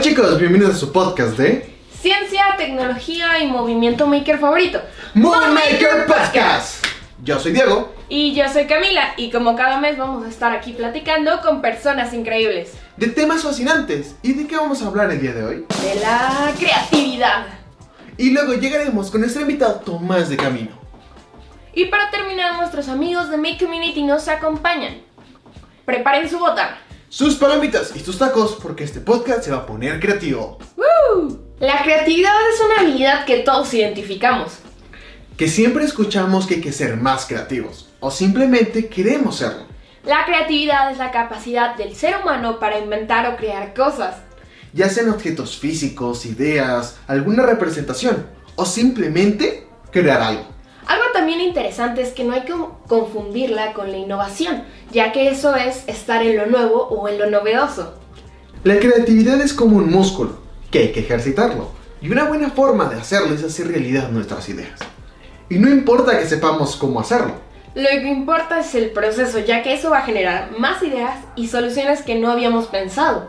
Chicos, bienvenidos a su podcast de Ciencia, tecnología y movimiento maker favorito. Movie Maker Podcast. Yo soy Diego. Y yo soy Camila y como cada mes vamos a estar aquí platicando con personas increíbles. De temas fascinantes. ¿Y de qué vamos a hablar el día de hoy? De la creatividad. Y luego llegaremos con nuestro invitado Tomás de Camino. Y para terminar, nuestros amigos de Make Community nos acompañan. Preparen su botana. Sus palomitas y sus tacos porque este podcast se va a poner creativo. ¡Woo! La creatividad es una habilidad que todos identificamos. Que siempre escuchamos que hay que ser más creativos. O simplemente queremos serlo. La creatividad es la capacidad del ser humano para inventar o crear cosas. Ya sean objetos físicos, ideas, alguna representación. O simplemente crear algo. Algo también interesante es que no hay que confundirla con la innovación, ya que eso es estar en lo nuevo o en lo novedoso. La creatividad es como un músculo, que hay que ejercitarlo. Y una buena forma de hacerlo es hacer realidad nuestras ideas. Y no importa que sepamos cómo hacerlo. Lo que importa es el proceso, ya que eso va a generar más ideas y soluciones que no habíamos pensado.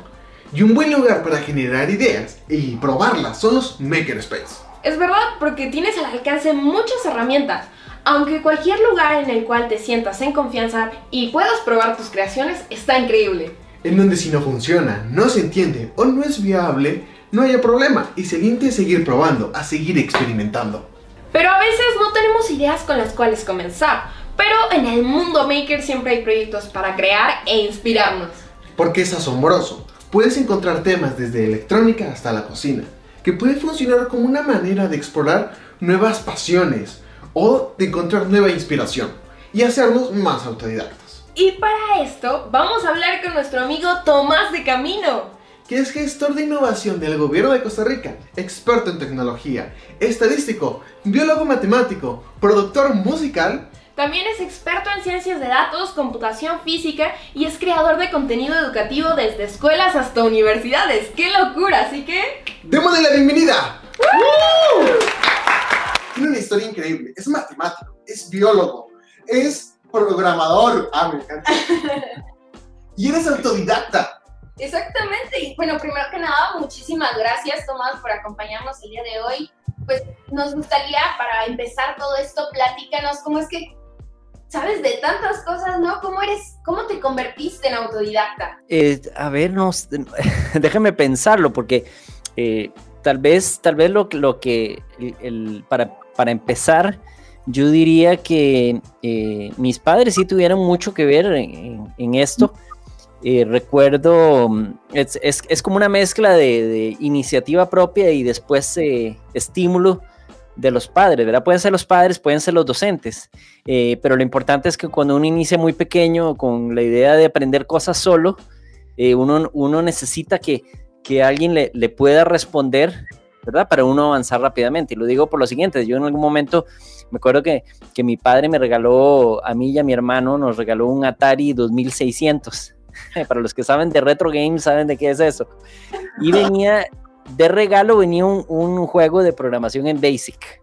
Y un buen lugar para generar ideas y probarlas son los Makerspace. Es verdad, porque tienes al alcance muchas herramientas. Aunque cualquier lugar en el cual te sientas en confianza y puedas probar tus creaciones está increíble. En donde si no funciona, no se entiende o no es viable, no haya problema y se a seguir probando, a seguir experimentando. Pero a veces no tenemos ideas con las cuales comenzar. Pero en el mundo maker siempre hay proyectos para crear e inspirarnos. Porque es asombroso. Puedes encontrar temas desde electrónica hasta la cocina que puede funcionar como una manera de explorar nuevas pasiones o de encontrar nueva inspiración y hacernos más autodidactas. Y para esto vamos a hablar con nuestro amigo Tomás de Camino, que es gestor de innovación del gobierno de Costa Rica, experto en tecnología, estadístico, biólogo matemático, productor musical también es experto en ciencias de datos, computación física y es creador de contenido educativo desde escuelas hasta universidades. ¡Qué locura! Así que... ¡Démosle la bienvenida! Tiene una historia increíble. Es matemático, es biólogo, es programador. Ah, me encanta. y eres autodidacta. Exactamente. Y bueno, primero que nada, muchísimas gracias, Tomás, por acompañarnos el día de hoy. Pues nos gustaría, para empezar todo esto, platícanos cómo es que sabes de tantas cosas, ¿no? ¿Cómo eres, cómo te convertiste en autodidacta? Eh, a ver, no, déjame pensarlo, porque eh, tal vez, tal vez lo, lo que, para, para empezar, yo diría que eh, mis padres sí tuvieron mucho que ver en, esto. recuerdo, es, es, como una mezcla de iniciativa propia y después estímulo de los padres, ¿verdad? Pueden ser los padres, pueden ser los docentes, eh, pero lo importante es que cuando uno inicia muy pequeño con la idea de aprender cosas solo, eh, uno, uno, necesita que, que alguien le, le, pueda responder, ¿verdad? Para uno avanzar rápidamente. Y lo digo por lo siguiente, yo en algún momento me acuerdo que, que mi padre me regaló, a mí y a mi hermano, nos regaló un Atari 2600. Para los que saben de retro games, saben de qué es eso. Y venía, de regalo venía un, juego de programación en Basic,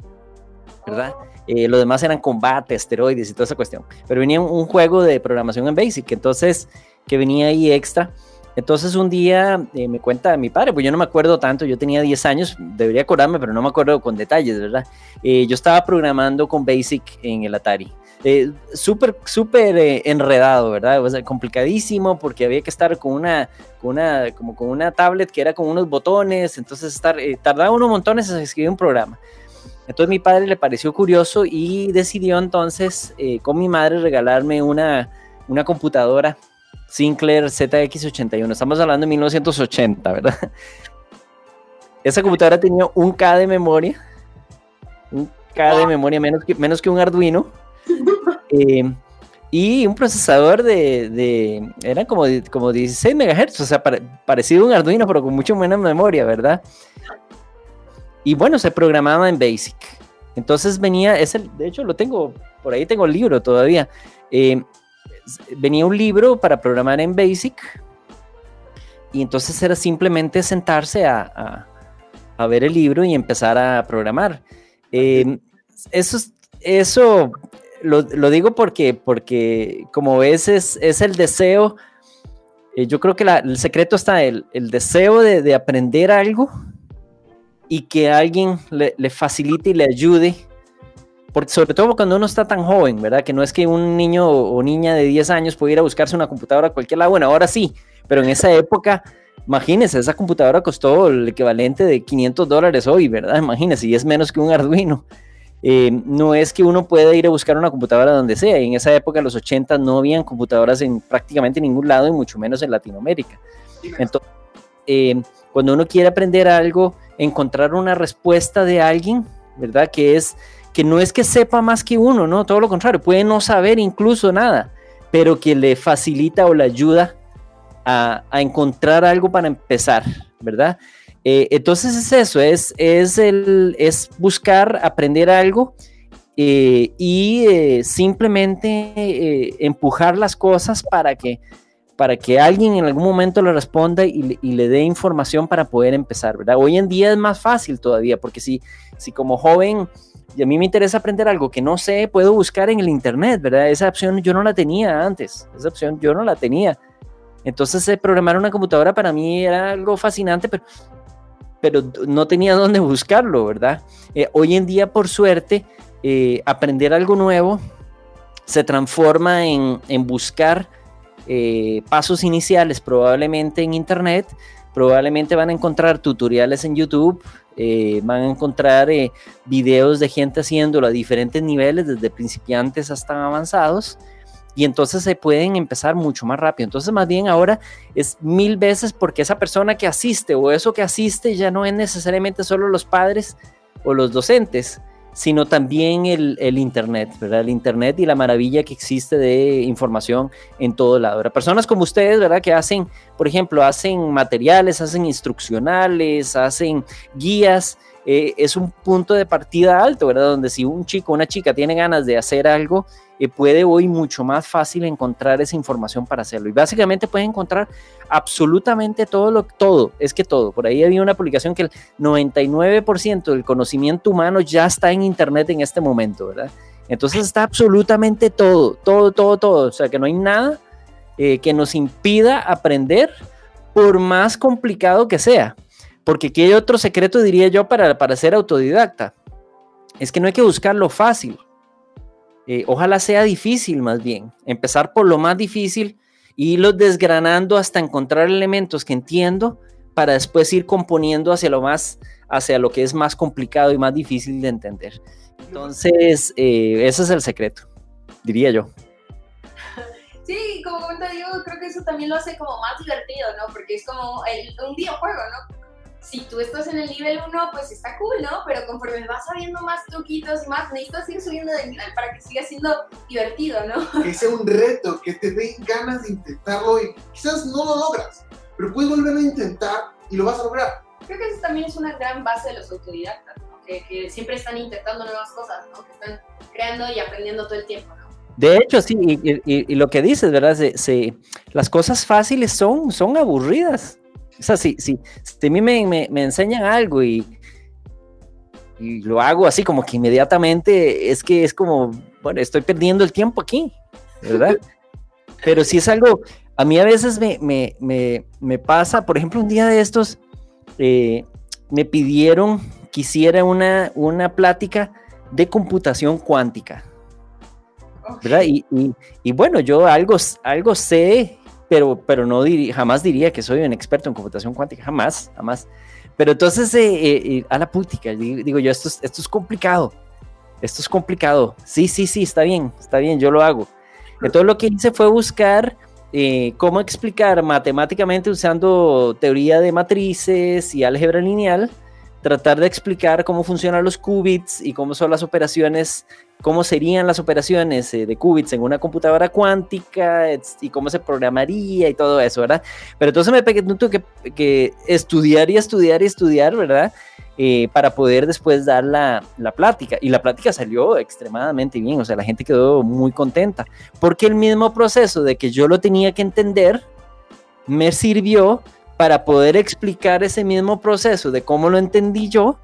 ¿verdad? Eh, lo demás eran combate, esteroides y toda esa cuestión. Pero venía un, juego de programación en Basic, entonces, que venía ahí extra. Entonces un día eh, me cuenta mi padre, pues yo no me acuerdo tanto, yo tenía 10 años, debería acordarme, pero no me acuerdo con detalles, ¿verdad? Eh, yo estaba programando con Basic en el Atari. Eh, súper, súper eh, enredado, ¿verdad? O sea, complicadísimo porque había que estar con una, con una, como con una tablet que era con unos botones, entonces estar, eh, tardaba unos montones en escribir un programa. Entonces mi padre le pareció curioso y decidió entonces con mi madre regalarme una, una computadora Sinclair ZX81. Estamos hablando de 1980, ¿verdad? Esa computadora tenía un K de memoria, un K de memoria menos que, menos que un Arduino eh, y un procesador de, de eran como, como 16 MHz, o sea, parecido a un Arduino, pero con mucho menos memoria, ¿verdad? Y bueno, se programaba en BASIC. Entonces venía, es el, de hecho lo tengo, por ahí tengo el libro todavía. Eh, venía un libro para programar en BASIC y entonces era simplemente sentarse a, a, ver el libro y empezar a programar. Eh, eso, eso lo, digo porque, porque como ves, es, el deseo eh, yo creo que el secreto está el, el deseo de, de, aprender algo y que alguien le, le, facilite y le ayude. Porque sobre todo cuando uno está tan joven, ¿verdad? Que no es que un niño o niña de 10 años pudiera buscarse una computadora a cualquier lado. Bueno, ahora sí, pero en esa época, imagínense, esa computadora costó el equivalente de 500 dólares hoy, ¿verdad? Imagínense, y es menos que un Arduino. Eh, no es que uno pueda ir a buscar una computadora donde sea. En esa época, en los 80, no habían computadoras en prácticamente ningún lado y mucho menos en Latinoamérica. Entonces, eh, cuando uno quiere aprender algo, encontrar una respuesta de alguien, ¿verdad? Que es que no es que sepa más que uno, no, todo lo contrario, puede no saber incluso nada, pero que le facilita o le ayuda a encontrar algo para empezar, ¿verdad? Eh, entonces es eso, es, es, el, es buscar aprender algo eh, y eh, simplemente empujar las cosas para que, para que alguien en algún momento le responda y, le dé información para poder empezar, ¿verdad? Hoy en día es más fácil todavía, porque si, si como joven y a mí me interesa aprender algo que no sé, puedo buscar en el internet, ¿verdad? Esa opción yo no la tenía antes, esa opción yo no la tenía. Entonces, programar una computadora para mí era algo fascinante, pero pero no tenía dónde buscarlo, ¿verdad? Eh, hoy en día, por suerte, eh, aprender algo nuevo se transforma en, buscar eh, pasos iniciales, probablemente en Internet, probablemente van a encontrar tutoriales en YouTube, van a encontrar videos de gente haciéndolo a diferentes niveles, desde principiantes hasta avanzados y entonces se pueden empezar mucho más rápido. Entonces más bien ahora es mil veces porque esa persona que asiste o eso que asiste ya no es necesariamente solo los padres o los docentes, sino también el, Internet, ¿verdad? El Internet y la maravilla que existe de información en todo lado. Personas como ustedes, ¿verdad? Que hacen, por ejemplo, hacen materiales, hacen instruccionales, hacen guías. Eh, es un punto de partida alto, ¿verdad? Donde si un chico una chica tiene ganas de hacer algo, eh, puede hoy mucho más fácil encontrar esa información para hacerlo. Y básicamente puede encontrar absolutamente todo lo todo, es que todo. Por ahí había una publicación que el 99% del conocimiento humano ya está en internet en este momento, ¿verdad? Entonces está absolutamente todo, todo, todo, todo. O sea que no hay nada eh, que nos impida aprender por más complicado que sea. Porque aquí hay otro secreto, diría yo, para, para ser autodidacta. Es que no hay que buscar lo fácil eh, ojalá sea difícil más bien, empezar por lo más difícil y irlo desgranando hasta encontrar elementos que entiendo para después ir componiendo hacia lo más, hacia lo que es más complicado y más difícil de entender. Entonces, eh, ese es el secreto, diría yo. Sí, como comenta Diego, creo que eso también lo hace como más divertido, ¿no? Porque es como un videojuego, ¿no? Si tú estás en el nivel 1, pues está cool, ¿no? Pero conforme vas sabiendo más truquitos y más, necesitas ir subiendo de nivel para que siga siendo divertido, ¿no? Que sea un reto, que te den ganas de intentarlo y quizás no lo logras, pero puedes volver a intentar y lo vas a lograr. Creo que eso también es una gran base de los autodidactas, ¿no? que, siempre están intentando nuevas cosas, ¿no? Que están creando y aprendiendo todo el tiempo, ¿no? De hecho, sí, y, lo que dices, ¿verdad? Se, las cosas fáciles son, son aburridas. O sea, si, si, a mí me, enseñan algo y, y lo hago así como que inmediatamente, es que es como, bueno, estoy perdiendo el tiempo aquí, ¿verdad? Pero si es algo, a mí a veces me, pasa, por ejemplo, un día de estos, eh, me pidieron que hiciera una, una plática de computación cuántica. ¿verdad? Y, y, bueno, yo algo, algo sé pero, pero no jamás diría que soy un experto en computación cuántica, jamás, jamás. Pero entonces, eh, eh, eh, a la pútica, digo yo, esto es, esto es complicado, esto es complicado. Sí, sí, sí, está bien, está bien, yo lo hago. Entonces lo que hice fue buscar cómo explicar matemáticamente usando teoría de matrices y álgebra lineal, tratar de explicar cómo funcionan los qubits y cómo son las operaciones cómo serían las operaciones eh, de qubits en una computadora cuántica y cómo se programaría y todo eso, ¿verdad? Pero entonces me pegué que, que estudiar y estudiar y estudiar, ¿verdad? Eh, para poder después dar la, la, plática. Y la plática salió extremadamente bien, o sea, la gente quedó muy contenta, porque el mismo proceso de que yo lo tenía que entender me sirvió para poder explicar ese mismo proceso de cómo lo entendí yo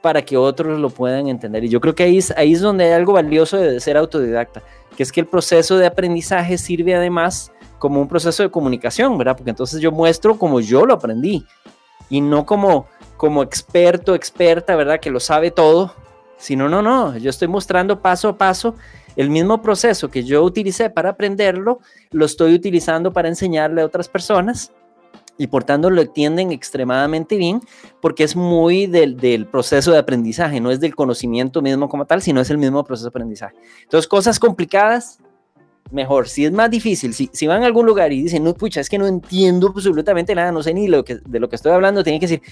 para que otros lo puedan entender. Y yo creo que ahí es, ahí es donde hay algo valioso de ser autodidacta, que es que el proceso de aprendizaje sirve además como un proceso de comunicación, ¿verdad? Porque entonces yo muestro como yo lo aprendí y no como, como experto, experta, ¿verdad? Que lo sabe todo, sino, no, no, yo estoy mostrando paso a paso el mismo proceso que yo utilicé para aprenderlo, lo estoy utilizando para enseñarle a otras personas y por tanto lo entienden extremadamente bien porque es muy del, del, proceso de aprendizaje, no es del conocimiento mismo como tal, sino es el mismo proceso de aprendizaje. Entonces, cosas complicadas, mejor. Si es más difícil, si, si van a algún lugar y dicen, no, pucha, es que no entiendo absolutamente nada, no sé ni lo que, de lo que estoy hablando, tienen que decir,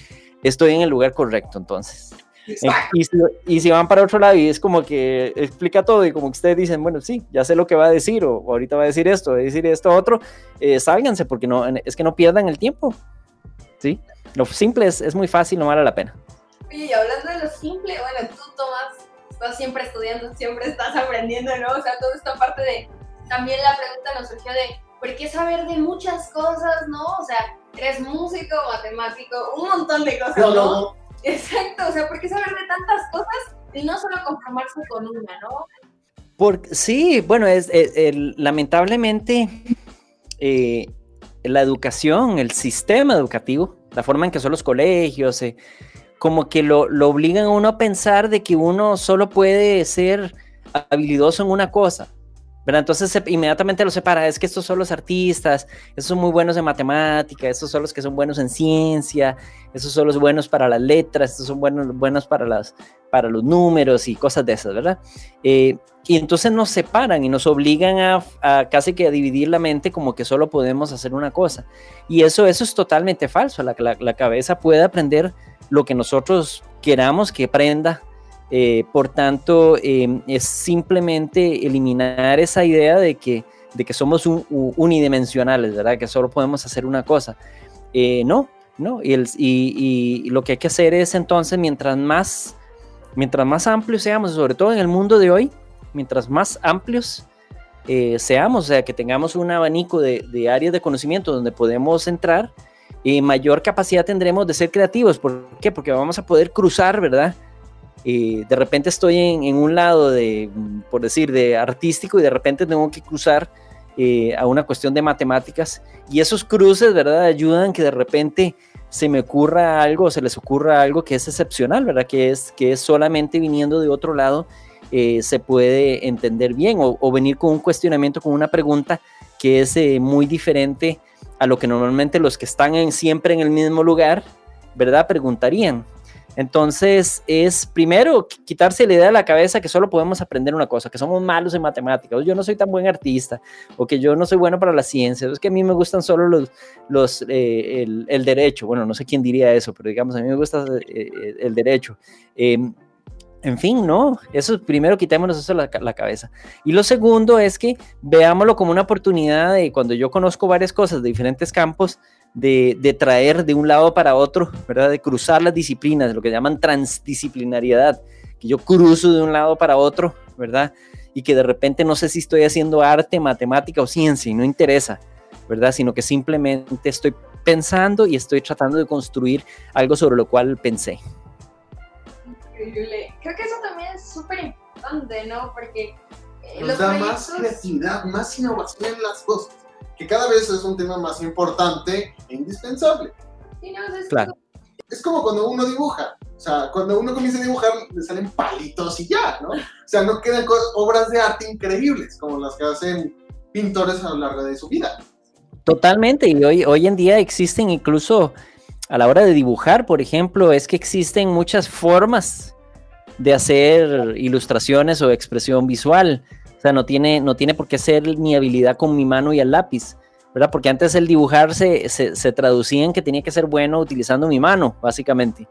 estoy en el lugar correcto entonces. Y si, y si, van para otro lado y es como que explica todo y como que ustedes dicen, bueno, sí, ya sé lo que va a decir o, ahorita va a decir esto, va a decir esto otro, eh, sálganse porque no, es que no pierdan el tiempo. ¿Sí? Lo simple es, es muy fácil, no vale la pena. y hablando de lo simple, bueno, tú Tomás, estás siempre estudiando, siempre estás aprendiendo, ¿no? O sea, toda esta parte de, también la pregunta nos surgió de, ¿por qué saber de muchas cosas, no? O sea, eres músico, matemático, un montón de cosas, ¿no? Exacto, o sea, ¿por qué saber de tantas cosas y no solo conformarse con una, no? Porque, sí, bueno, es, lamentablemente eh, la educación, el sistema educativo, la forma en que son los colegios, eh, como que lo, lo, obligan a uno a pensar de que uno solo puede ser habilidoso en una cosa. Entonces inmediatamente lo separa, es que estos son los artistas, estos son muy buenos en matemática, estos son los que son buenos en ciencia, estos son los buenos para las letras, estos son buenos, buenos para, las, para los números y cosas de esas, ¿verdad? Eh, y entonces nos separan y nos obligan a, casi que a dividir la mente como que solo podemos hacer una cosa. Y eso, eso es totalmente falso, la, la, la cabeza puede aprender lo que nosotros queramos que aprenda eh, por tanto, em, es simplemente eliminar esa idea de que, de que somos unidimensionales, ¿verdad? Que solo podemos hacer una cosa. Eh, no, no. Y, lo que hay que hacer es entonces, mientras más, mientras más amplios seamos, sobre todo en el mundo de hoy, mientras más amplios eh, seamos, o sea, que tengamos un abanico de, de áreas de conocimiento donde podemos entrar, mayor capacidad tendremos de ser creativos. ¿Por qué? Porque vamos a poder cruzar, ¿verdad? De repente estoy en, un lado de, por decir, de artístico y de repente tengo que cruzar eh, a una cuestión de matemáticas y esos cruces, ¿verdad? Ayudan que de repente se me ocurra algo, se les ocurra algo que es excepcional, ¿verdad? Que es, que es solamente viniendo de otro lado eh, se puede entender bien o, venir con un cuestionamiento, con una pregunta que es eh, muy diferente a lo que normalmente los que están siempre en el mismo lugar, ¿verdad? Preguntarían. Entonces, es primero quitarse la idea de la cabeza que solo podemos aprender una cosa, que somos malos en matemáticas, o yo no soy tan buen artista, o que yo no soy bueno para la ciencia, es que a mí me gustan solo los, los eh, el, derecho. Bueno, no sé quién diría eso, pero digamos, a mí me gusta eh, el derecho. Em, en fin, no, eso primero quitémonos eso la, la, cabeza. Y lo segundo es que veámoslo como una oportunidad de cuando yo conozco varias cosas de diferentes campos, de, traer de un lado para otro, ¿verdad? De cruzar las disciplinas, lo que llaman transdisciplinariedad, que yo cruzo de un lado para otro, ¿verdad? Y que de repente no sé si estoy haciendo arte, matemática o ciencia y no interesa, ¿verdad? Sino que simplemente estoy pensando y estoy tratando de construir algo sobre lo cual pensé. Increíble. Creo que eso también es súper importante, ¿no? Porque... Eh, Nos da más creatividad, más innovación en las cosas que cada vez es un tema más importante e indispensable. es, claro. es como cuando uno dibuja. O sea, cuando uno comienza a dibujar, le salen palitos y ya, ¿no? O sea, no quedan obras de arte increíbles como las que hacen pintores a lo largo de su vida. Totalmente, y hoy, hoy en día existen incluso a la hora de dibujar, por ejemplo, es que existen muchas formas de hacer ilustraciones o expresión visual. O sea, no tiene, no tiene por qué ser mi habilidad con mi mano y el lápiz, ¿verdad? Porque antes el dibujar se, se, traducía en que tenía que ser bueno utilizando mi mano, básicamente.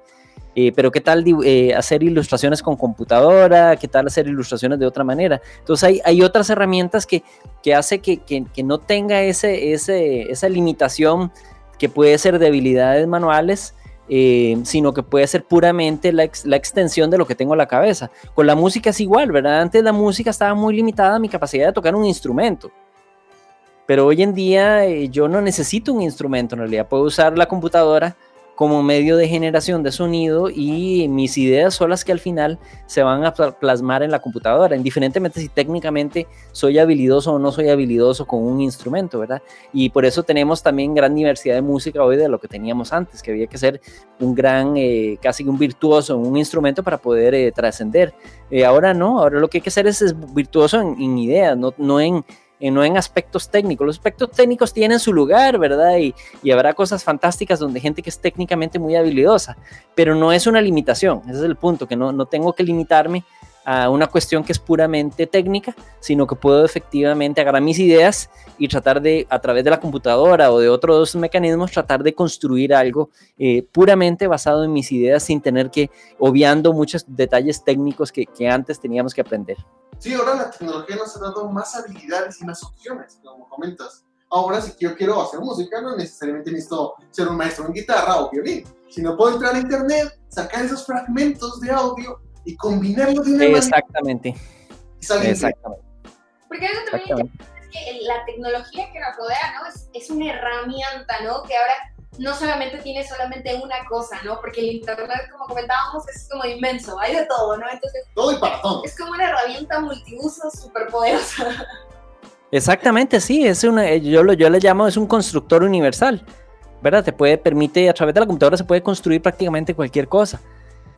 Eh, pero qué tal eh, hacer ilustraciones con computadora, qué tal hacer ilustraciones de otra manera. Entonces hay, hay otras herramientas que, que hace que, que, que, no tenga ese, ese, esa limitación que puede ser de habilidades manuales eh, sino que puede ser puramente la, extensión de lo que tengo en la cabeza. Con la música es igual, ¿verdad? Antes la música estaba muy limitada a mi capacidad de tocar un instrumento. Pero hoy en día eh, yo no necesito un instrumento, en realidad puedo usar la computadora como medio de generación de sonido y mis ideas son las que al final se van a plasmar en la computadora, indiferentemente si técnicamente soy habilidoso o no soy habilidoso con un instrumento, ¿verdad? Y por eso tenemos también gran diversidad de música hoy de lo que teníamos antes, que había que ser un gran, eh, casi un virtuoso en un instrumento para poder eh, trascender. Eh, ahora no, ahora lo que hay que hacer es, virtuoso en, en ideas, no, no en y no en aspectos técnicos. Los aspectos técnicos tienen su lugar, ¿verdad? Y, y, habrá cosas fantásticas donde gente que es técnicamente muy habilidosa, pero no es una limitación, ese es el punto, que no, no tengo que limitarme a una cuestión que es puramente técnica, sino que puedo efectivamente agarrar mis ideas y tratar de, a través de la computadora o de otros mecanismos, tratar de construir algo eh, puramente basado en mis ideas sin tener que, obviando muchos detalles técnicos que, que antes teníamos que aprender. Sí, ahora la tecnología nos ha dado más habilidades y más opciones, como comentas. Ahora, si yo quiero hacer música, no necesariamente necesito ser un maestro en guitarra o violín, sino puedo entrar a internet, sacar esos fragmentos de audio y combinarlo de una Exactamente. manera. Exactamente. Porque eso también es que la tecnología que nos rodea, ¿no? Es, es una herramienta, ¿no? Que ahora no solamente tiene solamente una cosa, ¿no? Porque el Internet, como comentábamos, es como inmenso, hay de todo, ¿no? Entonces, todo y para todo. Es como una herramienta multiuso súper poderosa. Exactamente, sí, es una, yo, lo, yo le llamo, es un constructor universal, ¿verdad? Te puede, permite, a través de la computadora se puede construir prácticamente cualquier cosa.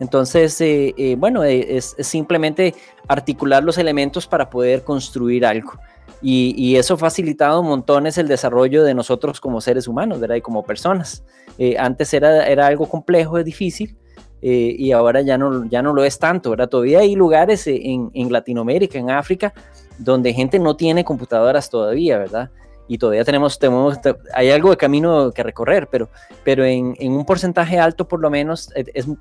Entonces, eh, eh, bueno, eh, es, simplemente articular los elementos para poder construir algo. Y, eso ha facilitado montones el desarrollo de nosotros como seres humanos, ¿verdad? Y como personas. Eh, antes era, era algo complejo, difícil, y ahora ya no, ya no lo es tanto, ¿verdad? Todavía hay lugares en, en, Latinoamérica, en África, donde gente no tiene computadoras todavía, ¿verdad? Y todavía tenemos, tenemos hay algo de camino que recorrer, pero, pero en, en un porcentaje alto por lo menos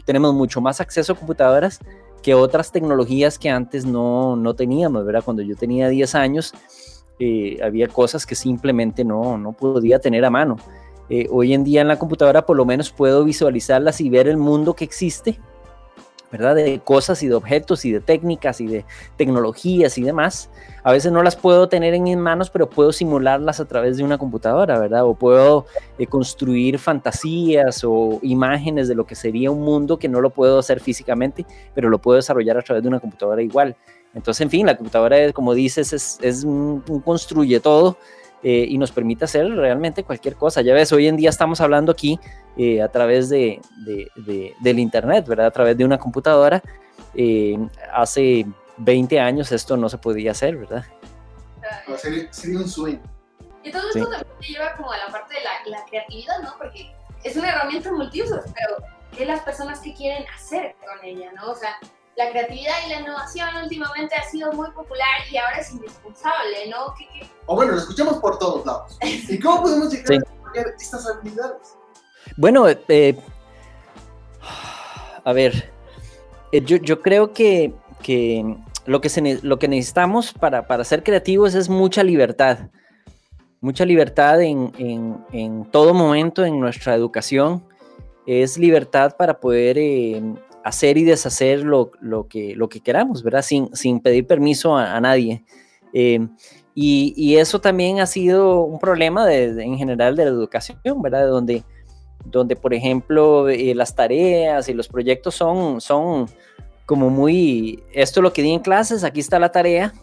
tenemos mucho más acceso a computadoras que otras tecnologías que antes no, no teníamos, ¿verdad? Cuando yo tenía 10 años, eh, había cosas que simplemente no, no podía tener a mano. Eh, hoy en día en la computadora por lo menos puedo visualizarlas y ver el mundo que existe, ¿verdad? De cosas y de objetos y de técnicas y de tecnologías y demás. A veces no las puedo tener en mis manos, pero puedo simularlas a través de una computadora, ¿verdad? O puedo eh, construir fantasías o imágenes de lo que sería un mundo que no lo puedo hacer físicamente, pero lo puedo desarrollar a través de una computadora igual. Entonces, en fin, la computadora, como dices, es, un, construye todo eh, y nos permite hacer realmente cualquier cosa. Ya ves, hoy en día estamos hablando aquí eh, a través de, de, del Internet, ¿verdad? A través de una computadora. Eh, hace 20 años esto no se podía hacer, ¿verdad? Sería, sería un sueño. Y todo esto también te lleva como a la parte de la, la creatividad, ¿no? Porque es una herramienta multiusos, pero ¿qué las personas que quieren hacer con ella, ¿no? O sea, la creatividad y la innovación últimamente ha sido muy popular y ahora es indispensable, ¿no? O bueno, lo escuchamos por todos lados. ¿Y cómo podemos llegar a desarrollar estas habilidades? Bueno, eh, a ver, eh, yo, yo, creo que, que lo, que se, lo que necesitamos para, para, ser creativos es mucha libertad. Mucha libertad en, en, en todo momento en nuestra educación. Es libertad para poder eh, hacer y deshacer lo, lo, que, lo que queramos, ¿verdad? Sin, sin pedir permiso a, nadie. Eh, y, y, eso también ha sido un problema de, en general de la educación, ¿verdad? Donde, donde por ejemplo, eh, las tareas y los proyectos son, son como muy, esto es lo que di en clases, aquí está la tarea,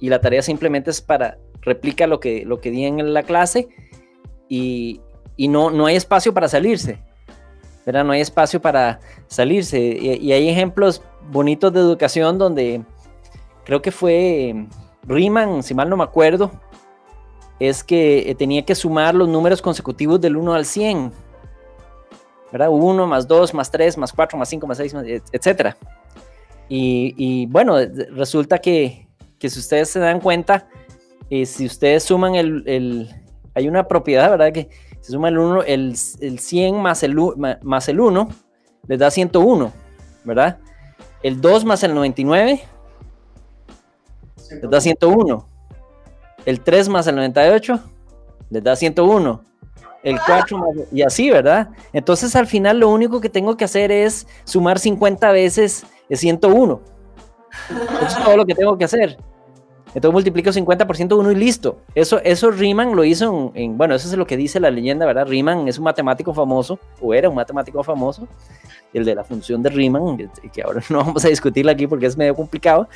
y la tarea simplemente es para, replica lo que, lo que di en la clase, y, y no, no hay espacio para salirse. No hay espacio para salirse. Y, hay ejemplos bonitos de educación donde creo que fue Riemann, si mal no me acuerdo, es que eh, tenía que sumar los números consecutivos del 1 al 100. ¿Verdad? 1 más 2 más 3 más 4 más 5 más 6, etc. Y, bueno, resulta que, que, si ustedes se dan cuenta, eh, si ustedes suman el, el, Hay una propiedad, ¿verdad? Que se suma el 1, el, el 100 más el, más el 1 les da 101, ¿verdad? El 2 más el 99 les da 101. El 3 más el 98 les da 101. El 4 más, y así, ¿verdad? Entonces al final lo único que tengo que hacer es sumar 50 veces el 101. Eso es todo lo que tengo que hacer. Entonces multiplico 50 por 101 y listo. Eso, eso Riemann lo hizo en, bueno, eso es lo que dice la leyenda, ¿verdad? Riemann es un matemático famoso, o era un matemático famoso, el de la función de Riemann, que ahora no vamos a discutirla aquí porque es medio complicado,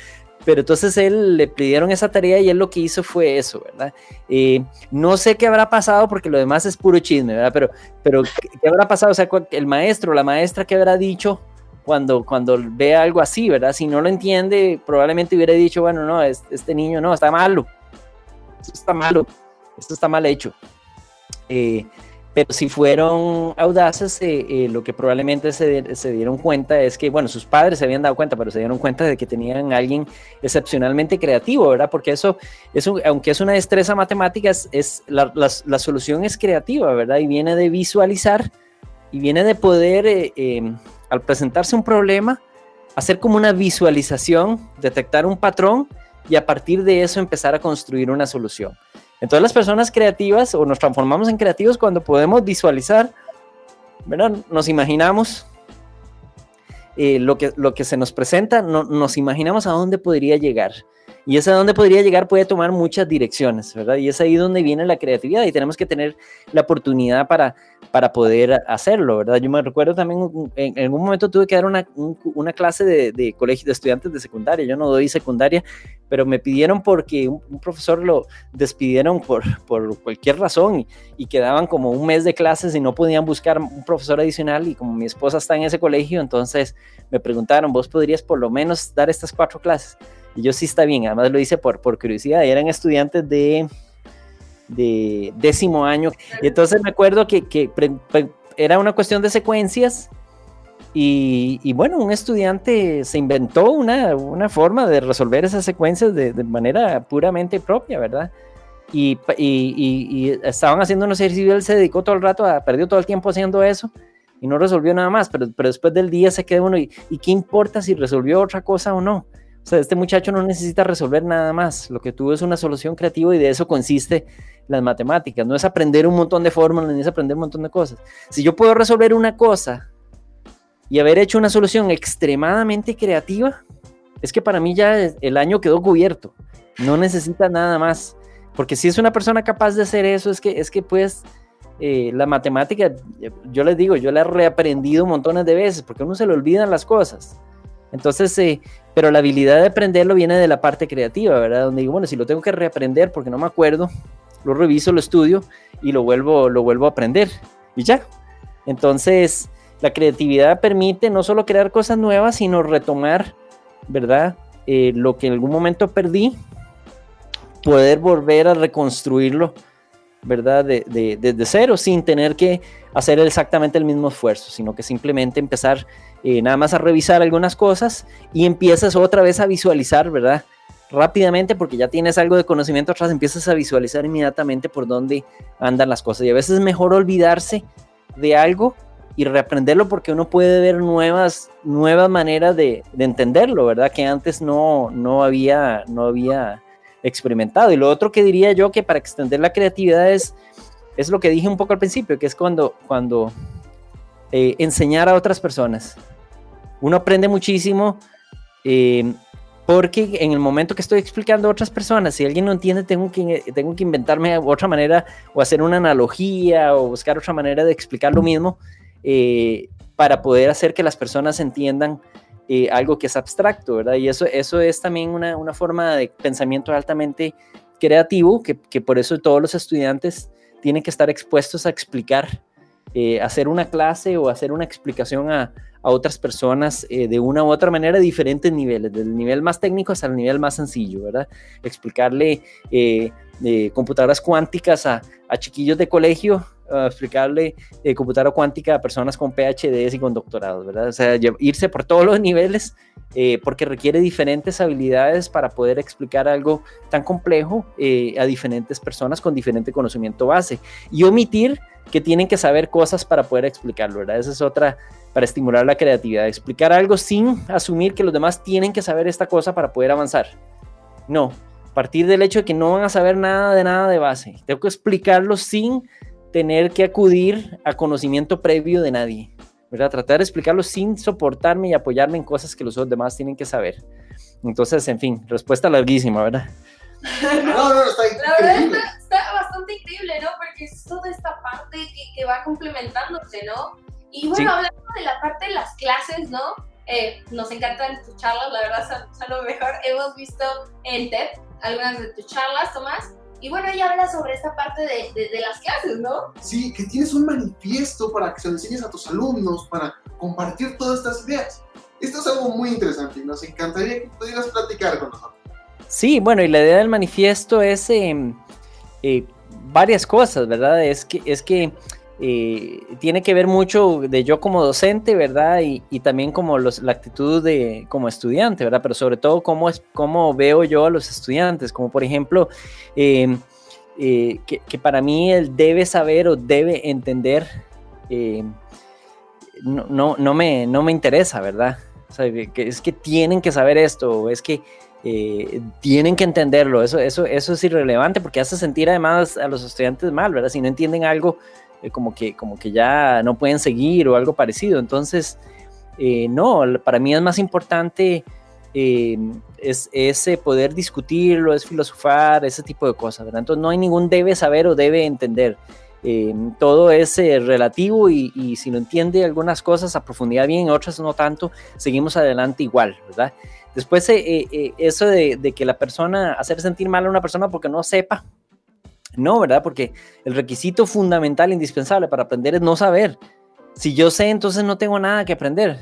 pero entonces él le pidieron esa tarea y él lo que hizo fue eso, ¿verdad? Eh, no sé qué habrá pasado porque lo demás es puro chisme, ¿verdad? Pero, pero ¿qué habrá pasado? O sea, el maestro, la maestra, ¿qué habrá dicho? Cuando, cuando ve algo así, ¿verdad? Si no lo entiende, probablemente hubiera dicho, bueno, no, este niño no, está malo. Esto está malo. Esto está mal hecho. Eh, pero si fueron audaces, eh, eh, lo que probablemente se, se, dieron cuenta es que, bueno, sus padres se habían dado cuenta, pero se dieron cuenta de que tenían a alguien excepcionalmente creativo, ¿verdad? Porque eso, es aunque es una destreza matemática, es, la, la, solución es creativa, ¿verdad? Y viene de visualizar y viene de poder, eh, em, al presentarse un problema, hacer como una visualización, detectar un patrón y a partir de eso empezar a construir una solución. Entonces las personas creativas o nos transformamos en creativos cuando podemos visualizar, ¿verdad? Nos imaginamos eh, lo, que, lo que se nos presenta, no, nos imaginamos a dónde podría llegar. Y ese a dónde podría llegar puede tomar muchas direcciones, ¿verdad? Y es ahí donde viene la creatividad y tenemos que tener la oportunidad para, para poder hacerlo, ¿verdad? Yo me recuerdo también, en, algún momento tuve que dar una, una clase de, de, colegio de estudiantes de secundaria, yo no doy secundaria, pero me pidieron porque un, profesor lo despidieron por, por cualquier razón y, y, quedaban como un mes de clases y no podían buscar un profesor adicional y como mi esposa está en ese colegio, entonces me preguntaron, ¿vos podrías por lo menos dar estas cuatro clases? Yo sí está bien, además lo hice por, por curiosidad, eran estudiantes de, de décimo año. Y entonces me acuerdo que, que era una cuestión de secuencias. Y, y, bueno, un estudiante se inventó una, una forma de resolver esas secuencias de, de manera puramente propia, ¿verdad? Y, y, y, estaban haciendo un ejercicio, él se dedicó todo el rato, a, perdió todo el tiempo haciendo eso y no resolvió nada más, pero, pero después del día se queda uno y, y qué importa si resolvió otra cosa o no. O sea, este muchacho no necesita resolver nada más, lo que tuvo es una solución creativa y de eso consiste las matemáticas, no es aprender un montón de fórmulas, ni es aprender un montón de cosas. Si yo puedo resolver una cosa y haber hecho una solución extremadamente creativa, es que para mí ya el año quedó cubierto, no necesita nada más, porque si es una persona capaz de hacer eso, es que, es que pues eh, la matemática, yo les digo, yo la he reaprendido montones de veces, porque a uno se le olvidan las cosas. Entonces, eh, pero la habilidad de aprenderlo viene de la parte creativa, ¿verdad? Donde digo, bueno, si lo tengo que reaprender porque no me acuerdo, lo reviso, lo estudio y lo vuelvo, lo vuelvo a aprender y ya. Entonces, la creatividad permite no solo crear cosas nuevas, sino retomar, ¿verdad? Eh, lo que en algún momento perdí, poder volver a reconstruirlo, ¿verdad? De, desde cero, sin tener que hacer exactamente el mismo esfuerzo, sino que simplemente empezar eh, nada más a revisar algunas cosas y empiezas otra vez a visualizar, ¿verdad? Rápidamente, porque ya tienes algo de conocimiento atrás, empiezas a visualizar inmediatamente por dónde andan las cosas. Y a veces es mejor olvidarse de algo y reaprenderlo porque uno puede ver nuevas, nuevas maneras de, de entenderlo, ¿verdad? Que antes no, no, había, no había experimentado. Y lo otro que diría yo que para extender la creatividad es, es lo que dije un poco al principio, que es cuando, cuando eh, enseñar a otras personas. Uno aprende muchísimo eh, porque en el momento que estoy explicando a otras personas, si alguien no entiende, tengo que, tengo que inventarme otra manera o hacer una analogía o buscar otra manera de explicar lo mismo eh, para poder hacer que las personas entiendan algo que es abstracto, ¿verdad? Y eso, eso es también una, una forma de pensamiento altamente creativo, que, que por eso todos los estudiantes tienen que estar expuestos a explicar eh, hacer una clase o hacer una explicación a, a otras personas eh, de una u otra manera, diferentes niveles, del nivel más técnico hasta el nivel más sencillo, ¿verdad? Explicarle eh, computadoras cuánticas a, a, chiquillos de colegio, explicarle computadora cuántica a personas con PhDs y con doctorados, ¿verdad? O sea, irse por todos los niveles porque requiere diferentes habilidades para poder explicar algo tan complejo a diferentes personas con diferente conocimiento base y omitir que tienen que saber cosas para poder explicarlo, ¿verdad? Esa es otra para estimular la creatividad, explicar algo sin asumir que los demás tienen que saber esta cosa para poder avanzar. No, partir del hecho de que no van a saber nada de nada de base. Tengo que explicarlo sin tener que acudir a conocimiento previo de nadie, ¿verdad? Tratar de explicarlo sin soportarme y apoyarme en cosas que los demás tienen que saber. Entonces, en fin, respuesta larguísima, ¿verdad? no, no, está La verdad increíble. está, está bastante increíble, ¿no? Porque es toda esta parte que, que va complementándose, ¿no? Y bueno, Sí. hablando de la parte de las clases, ¿no? Eh, nos encantan tus charlas, la verdad son, son lo mejor. Hemos visto en TED algunas de tus charlas, Tomás. Y bueno, ella habla sobre esta parte de, de- de las clases, ¿no? Sí, que tienes un manifiesto para que se lo enseñes a tus alumnos, para compartir todas estas ideas. Esto es algo muy interesante y nos encantaría que pudieras platicar con nosotros. Sí, bueno, y la idea del manifiesto es em, eh, varias cosas, ¿verdad? Es que, es que eh, tiene que ver mucho de yo como docente, ¿verdad? Y, y también como los, la actitud de como estudiante, ¿verdad? Pero sobre todo cómo, es, cómo veo yo a los estudiantes, como por ejemplo, em, eh, que, que para mí él debe saber o debe entender, em, no, no, no, me, no me interesa, ¿verdad? O sea, que es que tienen que saber esto, es que eh, tienen que entenderlo, eso, eso, eso es irrelevante porque hace sentir además a los estudiantes mal, ¿verdad? Si no entienden algo, eh, como, que, como que ya no pueden seguir o algo parecido. Entonces, eh, no, para mí es más importante eh, es, ese poder discutirlo, es filosofar, ese tipo de cosas, ¿verdad? Entonces no hay ningún debe saber o debe entender. Eh, todo es eh, relativo y, y, si no entiende algunas cosas a profundidad bien, otras no tanto, seguimos adelante igual, ¿verdad? Después, eh, eh, eso de, de, que la persona, hacer sentir mal a una persona porque no sepa, no, ¿verdad? Porque el requisito fundamental, indispensable para aprender es no saber. Si yo sé, entonces no tengo nada que aprender.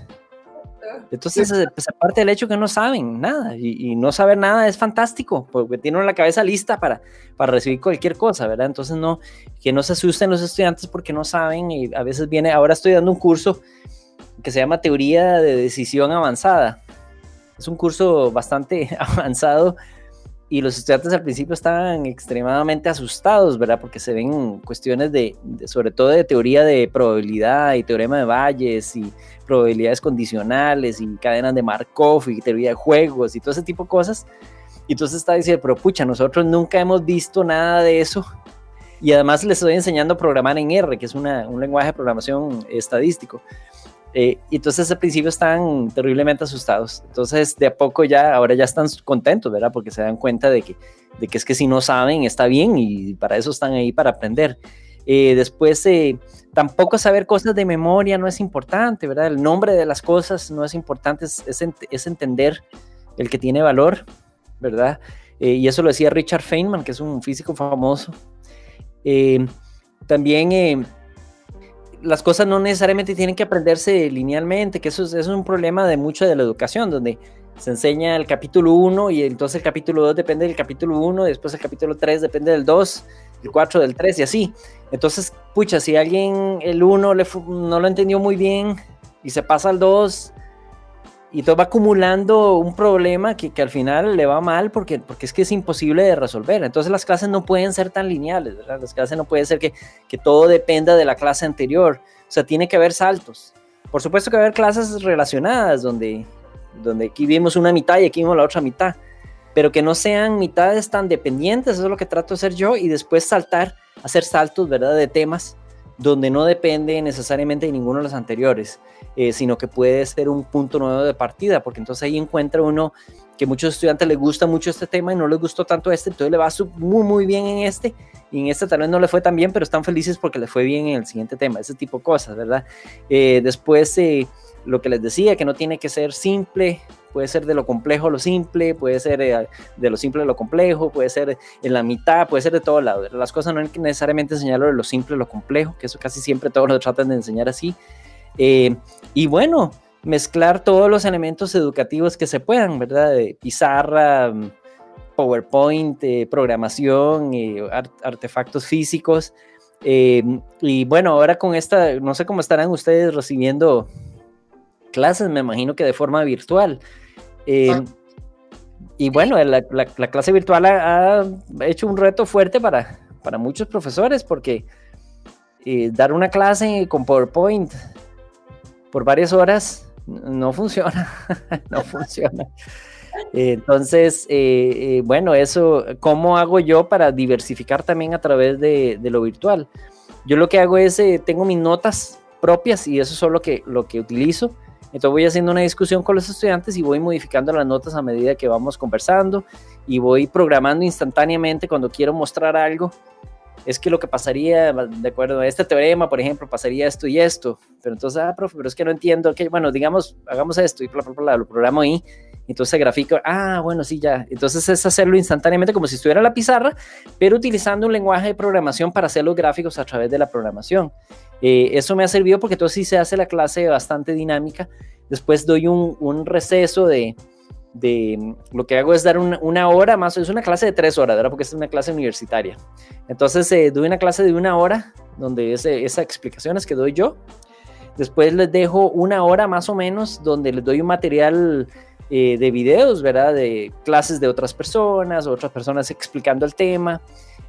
Entonces, pues, aparte del hecho que no saben nada, y, y, no saber nada es fantástico, porque tienen la cabeza lista para, para recibir cualquier cosa, ¿verdad? Entonces, no, que no se asusten los estudiantes porque no saben, y a veces viene, ahora estoy dando un curso que se llama Teoría de Decisión Avanzada. Es un curso bastante avanzado y los estudiantes al principio estaban extremadamente asustados, ¿verdad? Porque se ven cuestiones de, de, sobre todo de teoría de probabilidad y teorema de Bayes y probabilidades condicionales y cadenas de Markov y teoría de juegos y todo ese tipo de cosas. Y entonces está diciendo, pero pucha, nosotros nunca hemos visto nada de eso. Y además les estoy enseñando a programar en R, que es una, un lenguaje de programación estadístico. Eh, y entonces al principio están terriblemente asustados. Entonces de a poco ya, ahora ya están contentos, ¿verdad? Porque se dan cuenta de que, de que es que si no saben está bien y para eso están ahí para aprender. Eh, después, eh, tampoco saber cosas de memoria no es importante, ¿verdad? El nombre de las cosas no es importante, es, es, es entender el que tiene valor, ¿verdad? Eh, y eso lo decía Richard Feynman, que es un físico famoso. Eh, también las cosas no necesariamente tienen que aprenderse linealmente, que eso es, eso es un problema de mucho de la educación, donde se enseña el capítulo 1 y entonces el capítulo 2 depende del capítulo 1, después el capítulo 3 depende del 2, el 4 del 3 y así. Entonces, pucha, si alguien el 1 no lo entendió muy bien y se pasa al 2 y todo va acumulando un problema que, que, al final le va mal porque, porque es que es imposible de resolver. Entonces las clases no pueden ser tan lineales, ¿verdad? Las clases no puede ser que, que todo dependa de la clase anterior. O sea, tiene que haber saltos. Por supuesto que va a haber clases relacionadas donde, donde aquí vimos una mitad y aquí vimos la otra mitad, pero que no sean mitades tan dependientes, eso es lo que trato de hacer yo, y después saltar, hacer saltos, ¿verdad? De temas donde no depende necesariamente de ninguno de los anteriores, eh, sino que puede ser un punto nuevo de partida, porque entonces ahí encuentra uno que muchos estudiantes les gusta mucho este tema y no les gustó tanto este, entonces le va muy, muy bien en este, y en este tal vez no le fue tan bien, pero están felices porque le fue bien en el siguiente tema, ese tipo de cosas, ¿verdad? Eh, después, eh, lo que les decía, que no tiene que ser simple, puede ser de lo complejo lo simple, puede ser eh, de lo simple lo complejo, puede ser en la mitad, puede ser de todo lado. Las cosas no hay que necesariamente enseñarlo de lo simple lo complejo, que eso casi siempre todos lo tratan de enseñar así. Eh, y bueno, mezclar todos los elementos educativos que se puedan, ¿verdad? De pizarra, PowerPoint, eh, programación, art artefactos físicos. Eh, y bueno, ahora con esta, no sé cómo estarán ustedes recibiendo clases, me imagino que de forma virtual. Eh, ah. Y bueno, la, la, la clase virtual ha, ha, hecho un reto fuerte para, para muchos profesores porque eh, dar una clase con PowerPoint por varias horas no funciona, no funciona. Entonces, eh, bueno, eso, ¿cómo hago yo para diversificar también a través de, de lo virtual? Yo lo que hago es, tengo mis notas propias y eso es lo que, lo que utilizo Entonces voy haciendo una discusión con los estudiantes y voy modificando las notas a medida que vamos conversando y voy programando instantáneamente cuando quiero mostrar algo. Es que lo que pasaría, de acuerdo a este teorema, por ejemplo, pasaría esto y esto. Pero entonces, ah, profe, pero es que no entiendo. bueno, digamos, hagamos esto y bla, bla, bla, lo programo ahí. Entonces se grafica, ah, bueno, sí, ya. Entonces es hacerlo instantáneamente como si estuviera en la pizarra, pero utilizando un lenguaje de programación para hacer los gráficos a través de la programación. Eh, eso me ha servido porque entonces sí se hace la clase bastante dinámica. Después doy un, un receso de, de, lo que hago es dar una, hora más, es una clase de tres horas, ¿verdad? Porque es una clase universitaria. Entonces eh, doy una clase de una hora, donde es, esas explicaciones que doy yo. Después les dejo una hora más o menos, donde les doy un material eh, de videos, ¿verdad? De clases de otras personas, otras personas explicando el tema.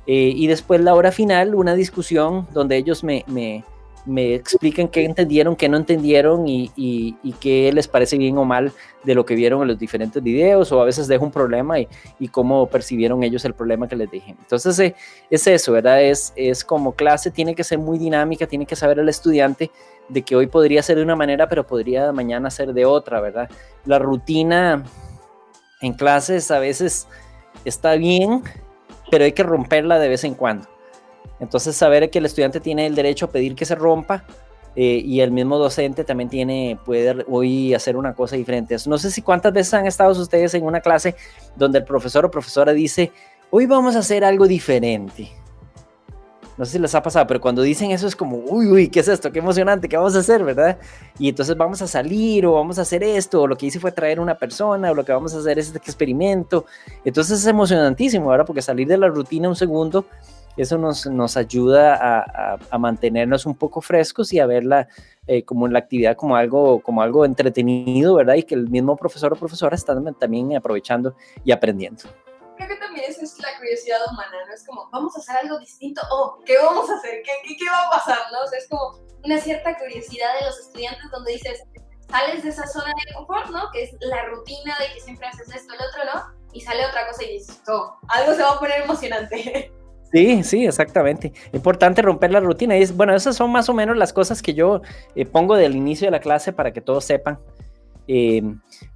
y después la hora final, una discusión donde ellos me, me me expliquen qué entendieron, qué no entendieron y, y, qué les parece bien o mal de lo que vieron en los diferentes videos o a veces dejo un problema y, y cómo percibieron ellos el problema que les dije. Entonces eh, es eso, ¿verdad? Es, es como clase, tiene que ser muy dinámica, tiene que saber el estudiante de que hoy podría ser de una manera, pero podría mañana ser de otra, ¿verdad? La rutina en clases a veces está bien, pero hay que romperla de vez en cuando. Entonces, saber que el estudiante tiene el derecho a pedir que se rompa eh, y el mismo docente también tiene, puede hoy hacer una cosa diferente. No sé si cuántas veces han estado ustedes en una clase donde el profesor o profesora dice, hoy vamos a hacer algo diferente. No sé si les ha pasado, pero cuando dicen eso es como, uy, uy, ¿qué es esto? Qué emocionante, ¿qué vamos a hacer, verdad? Y entonces vamos a salir o vamos a hacer esto, o lo que hice fue traer una persona, o lo que vamos a hacer es este experimento. Entonces es emocionantísimo, ¿verdad? Porque salir de la rutina un segundo eso nos, nos ayuda a, a, mantenernos un poco frescos y a verla eh, como en la actividad como algo, como algo entretenido, ¿verdad? Y que el mismo profesor o profesora están también aprovechando y aprendiendo. Creo que también esa es la curiosidad humana, ¿no? Es como, vamos a hacer algo distinto, o ¿qué vamos a hacer? ¿Qué, qué, va a pasar? ¿no? Es como una cierta curiosidad de los estudiantes donde dices, sales de esa zona de confort, ¿no? Que es la rutina de que siempre haces esto, el otro, ¿no? Y sale otra cosa y dices, oh, algo se va a poner emocionante. Sí, sí, exactamente. Importante romper la rutina. Y es, bueno, esas son más o menos las cosas que yo eh, pongo del inicio de la clase para que todos sepan. Eh,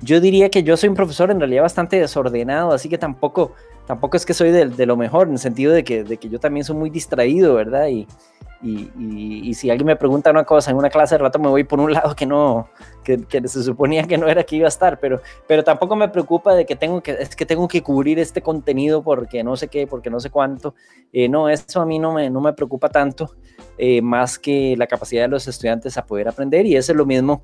yo diría que yo soy un profesor en realidad bastante desordenado, así que tampoco, tampoco es que soy de, de lo mejor, en el sentido de que, de que yo también soy muy distraído, ¿verdad? Y, y, si alguien me pregunta una cosa en una clase de rato me voy por un lado que no, que, se suponía que no era que iba a estar, pero, pero tampoco me preocupa de que tengo que, es que tengo que cubrir este contenido porque no sé qué, porque no sé cuánto. Eh, no, eso a mí no me, no me preocupa tanto, eh, más que la capacidad de los estudiantes a poder aprender y eso es lo mismo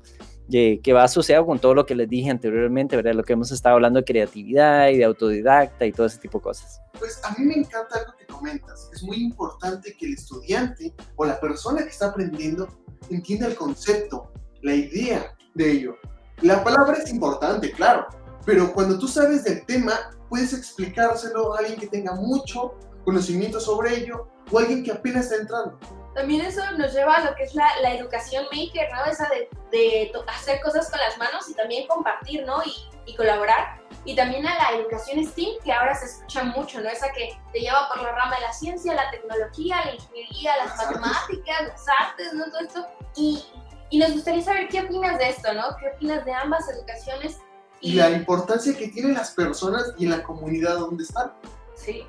que va asociado con todo lo que les dije anteriormente, ¿verdad? Lo que hemos estado hablando de creatividad y de autodidacta y todo ese tipo de cosas. Pues a mí me encanta algo que comentas. Es muy importante que el estudiante o la persona que está aprendiendo entienda el concepto, la idea de ello. La palabra es importante, claro, pero cuando tú sabes del tema, puedes explicárselo a alguien que tenga mucho conocimiento sobre ello o alguien que apenas está entrando también eso nos lleva a lo que es la, la educación maker, ¿no? Esa de, de, hacer cosas con las manos y también compartir, ¿no? Y, y, colaborar. Y también a la educación STEAM, que ahora se escucha mucho, ¿no? Esa que te lleva por la rama de la ciencia, la tecnología, la ingeniería, las, matemáticas, las artes, ¿no? Todo esto. Y, y, nos gustaría saber qué opinas de esto, ¿no? ¿Qué opinas de ambas educaciones? Y, la importancia que tienen las personas y la comunidad donde están. Sí.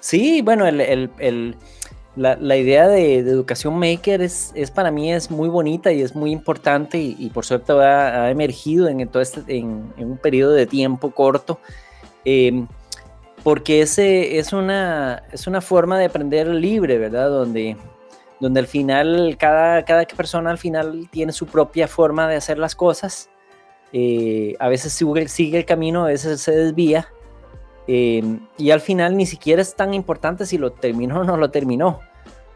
Sí, bueno, la, idea de, educación maker es, para mí es muy bonita y es muy importante y, por suerte ha, emergido en, todo este, en, un periodo de tiempo corto, em, porque ese es, una, es una forma de aprender libre, ¿verdad? Donde, donde al final cada, cada persona al final tiene su propia forma de hacer las cosas. Eh, a veces sigue, sigue el camino, a veces se desvía Em, y al final ni siquiera es tan importante si lo terminó o no lo terminó,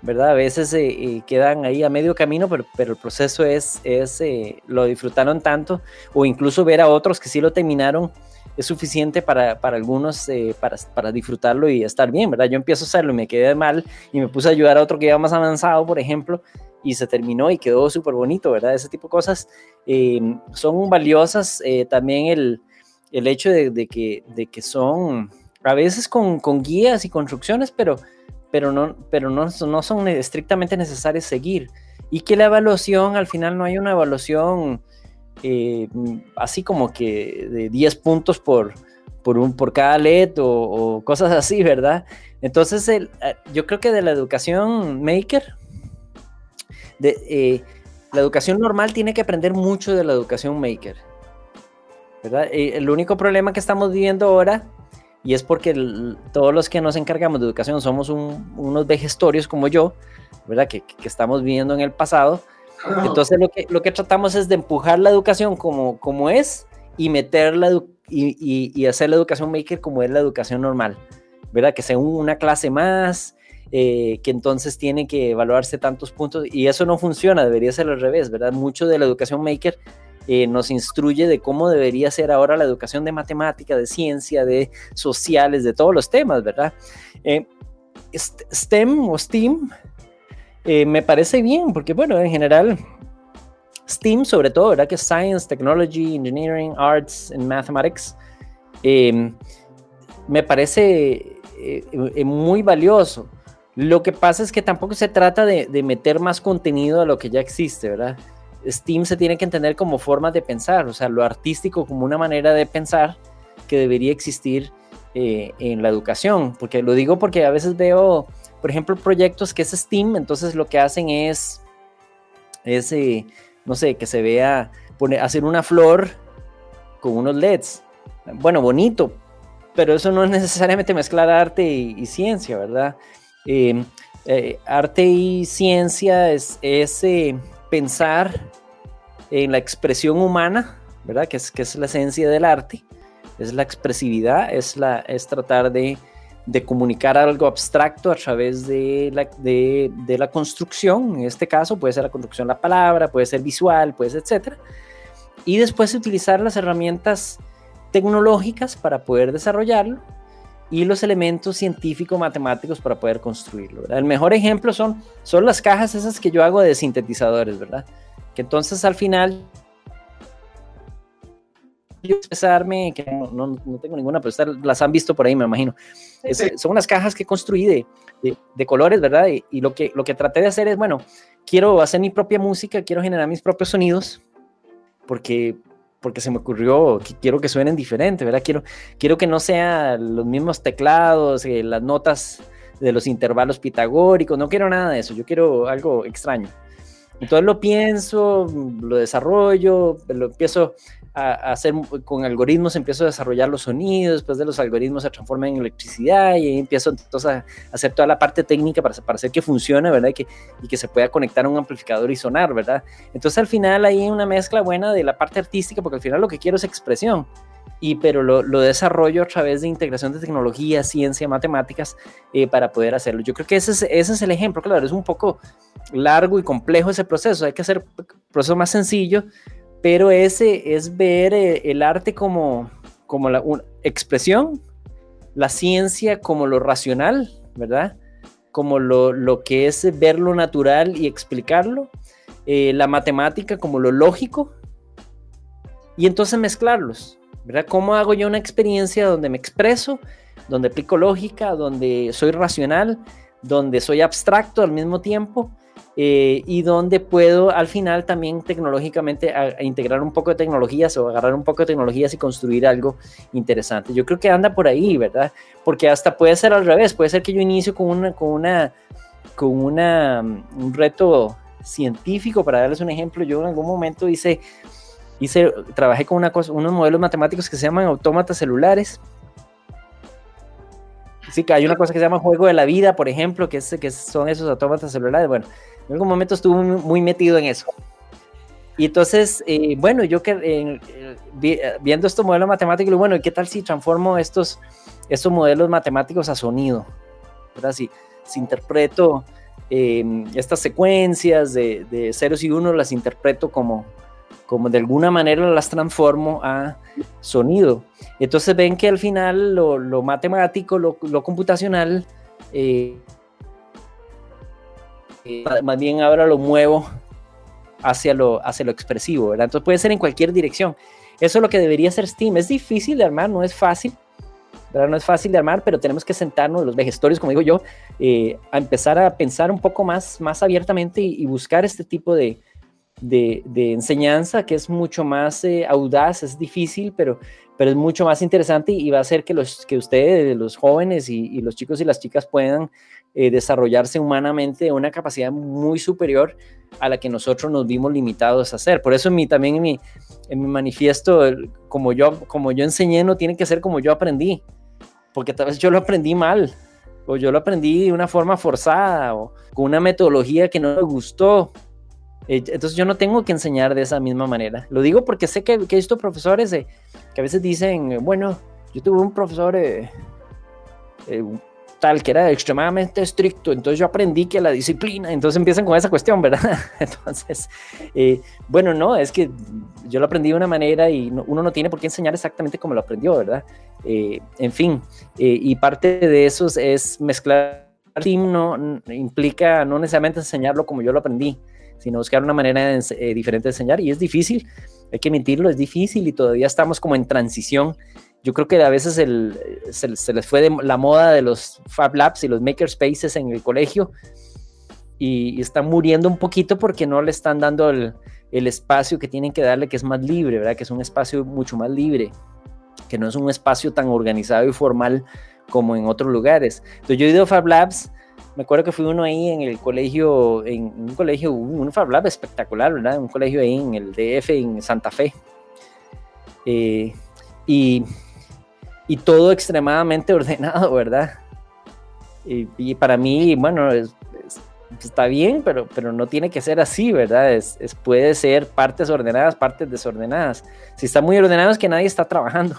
¿verdad? A veces eh, eh, quedan ahí a medio camino, pero, pero el proceso es, es eh, lo disfrutaron tanto, o incluso ver a otros que sí lo terminaron es suficiente para, para algunos para, para, disfrutarlo y estar bien, ¿verdad? Yo empiezo a hacerlo y me quedé mal y me puse a ayudar a otro que iba más avanzado, por ejemplo, y se terminó y quedó súper bonito, ¿verdad? Ese tipo de cosas em, son valiosas. también el, el hecho de, que, de que son a veces con, guías y construcciones, pero, pero, no, pero no, no son estrictamente necesarias seguir. Y que la evaluación, al final no hay una evaluación eh, así como que de 10 puntos por, por, un, por cada LED o, cosas así, ¿verdad? Entonces, el, eh, yo creo que de la educación maker, de, eh, la educación normal tiene que aprender mucho de la educación maker, ¿verdad? el único problema que estamos viviendo ahora, y es porque todos los que nos encargamos de educación somos unos vejestorios como yo, ¿verdad? Que, que, estamos viviendo en el pasado. Entonces lo que, lo que tratamos es de empujar la educación como, como es y meter la, y, hacer la educación maker como es la educación normal, ¿verdad? Que sea una clase más, eh, que entonces tiene que evaluarse tantos puntos y eso no funciona, debería ser al revés, ¿verdad? Mucho de la educación maker eh, nos instruye de cómo debería ser ahora la educación de matemática, de ciencia, de sociales, de todos los temas, ¿verdad? Eh, STEM o STEAM me parece bien, porque bueno, en general STEAM sobre todo, ¿verdad? Que Science, Technology, Engineering, Arts and Mathematics. Em, me parece eh, eh, muy valioso. Lo que pasa es que tampoco se trata de, meter más contenido a lo que ya existe, ¿verdad? STEAM se tiene que entender como forma de pensar, o sea, lo artístico como una manera de pensar que debería existir eh, en la educación. Porque lo digo porque a veces veo, por ejemplo, proyectos que es STEAM, entonces lo que hacen es, es no sé, que se vea, poner, hacer una flor con unos LEDs. Bueno, bonito, pero eso no es necesariamente mezclar arte y, ciencia, ¿verdad? Eh, arte y ciencia es, ese pensar en la expresión humana, ¿verdad? Que es, que es la esencia del arte, es la expresividad, es, la, es tratar de de comunicar algo abstracto a través de la, de, la, construcción, en este caso puede ser la construcción de la palabra, puede ser visual, puede ser etcétera, y después utilizar las herramientas tecnológicas para poder desarrollarlo y los elementos científico-matemáticos para poder construirlo. El mejor ejemplo son, son las cajas esas que yo hago de sintetizadores, ¿verdad? Que entonces al final yo expresarme, que no, no, tengo ninguna, pero las han visto por ahí, me imagino. Son unas cajas que construí de, de, colores, ¿verdad? Y, lo, que, lo que traté de hacer es, bueno, quiero hacer mi propia música, quiero generar mis propios sonidos, porque porque se me ocurrió que quiero que suenen diferente, ¿verdad? Quiero, quiero que no sean los mismos teclados, eh, las notas de los intervalos pitagóricos, no quiero nada de eso, yo quiero algo extraño. Entonces lo pienso, lo desarrollo, lo empiezo a, hacer con algoritmos, empiezo a desarrollar los sonidos, después de los algoritmos se transforman en electricidad y empiezo entonces a hacer toda la parte técnica para, para hacer que funcione, ¿verdad? Y que, y que se pueda conectar a un amplificador y sonar, ¿verdad? Entonces al final hay una mezcla buena de la parte artística, porque al final lo que quiero es expresión y pero lo, lo, desarrollo a través de integración de tecnología, ciencia, matemáticas eh, para poder hacerlo. Yo creo que ese es, ese es el ejemplo, claro, es un poco largo y complejo ese proceso, hay que hacer proceso más sencillo, pero ese es ver eh, el arte como, como la expresión, la ciencia como lo racional, ¿verdad? Como lo, lo que es ver lo natural y explicarlo, eh, la matemática como lo lógico, y entonces mezclarlos, ¿verdad? ¿Cómo hago yo una experiencia donde me expreso, donde aplico lógica, donde soy racional, donde soy abstracto al mismo tiempo? Eh, y donde puedo al final también tecnológicamente integrar un poco de tecnologías o agarrar un poco de tecnologías y construir algo interesante. Yo creo que anda por ahí, ¿verdad? Porque hasta puede ser al revés, puede ser que yo inicio con una, con una, con una, un reto científico, para darles un ejemplo, yo en algún momento hice, hice trabajé con una cosa, unos modelos matemáticos que se llaman autómatas celulares, Sí, que hay una cosa que se llama juego de la vida, por ejemplo, que, es, que son esos autómatas celulares. Bueno, en algún momento estuve muy, metido en eso. Y entonces, eh, bueno, yo que eh, viendo estos modelos matemáticos, bueno, ¿qué tal si transformo estos, estos modelos matemáticos a sonido? ¿Verdad? Si, si interpreto em, estas secuencias de, de, ceros y unos, las interpreto como, como de alguna manera las transformo a sonido. Entonces ven que al final lo, matemático, lo, computacional, más bien ahora lo muevo hacia lo, hacia lo expresivo, ¿verdad? Entonces puede ser en cualquier dirección. Eso es lo que debería ser Steam. Es difícil de armar, no es fácil, ¿verdad? No es fácil de armar, pero tenemos que sentarnos, los vejestorios, como digo yo, eh, a empezar a pensar un poco más, más abiertamente y buscar este tipo de, de, enseñanza que es mucho más eh, audaz, es difícil, pero, pero es mucho más interesante y va a hacer que, los, que ustedes, los jóvenes y, los chicos y las chicas puedan eh, desarrollarse humanamente una capacidad muy superior a la que nosotros nos vimos limitados a hacer. Por eso en mi, también en mi, en mi manifiesto, como yo, como yo enseñé, no tiene que ser como yo aprendí, porque tal vez yo lo aprendí mal, o yo lo aprendí de una forma forzada, o con una metodología que no me gustó. Eh, entonces yo no tengo que enseñar de esa misma manera. Lo digo porque sé que, he visto profesores que a veces dicen, bueno, yo tuve un profesor eh, eh, tal que era extremadamente estricto, entonces yo aprendí que la disciplina, entonces empiezan con esa cuestión, ¿verdad? Entonces, bueno, no, es que yo lo aprendí de una manera y uno no tiene por qué enseñar exactamente como lo aprendió, ¿verdad? en fin, y parte de eso es mezclar no implica no necesariamente enseñarlo como yo lo aprendí, sino buscar una manera eh, diferente de enseñar. Y es difícil, hay que admitirlo, es difícil y todavía estamos como en transición. Yo creo que a veces el, se, les fue la moda de los Fab Labs y los Makerspaces en el colegio y, están muriendo un poquito porque no le están dando el, el espacio que tienen que darle, que es más libre, ¿verdad? Que es un espacio mucho más libre, que no es un espacio tan organizado y formal como en otros lugares. Entonces yo he ido a Fab Labs me acuerdo que fui uno ahí en el colegio, en un colegio, un Fab Lab espectacular, ¿verdad? Un colegio ahí en el DF, en Santa Fe. Eh, y, y, todo extremadamente ordenado, ¿verdad? Y, para mí, bueno, está bien, pero, pero no tiene que ser así, ¿verdad? Es, puede ser partes ordenadas, partes desordenadas. Si está muy ordenado es que nadie está trabajando.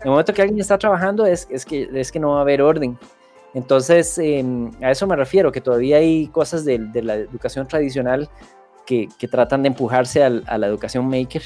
En el momento que alguien está trabajando es, que, es que no va a haber orden. Entonces, em, a eso me refiero, que todavía hay cosas de, la educación tradicional que, tratan de empujarse a la educación maker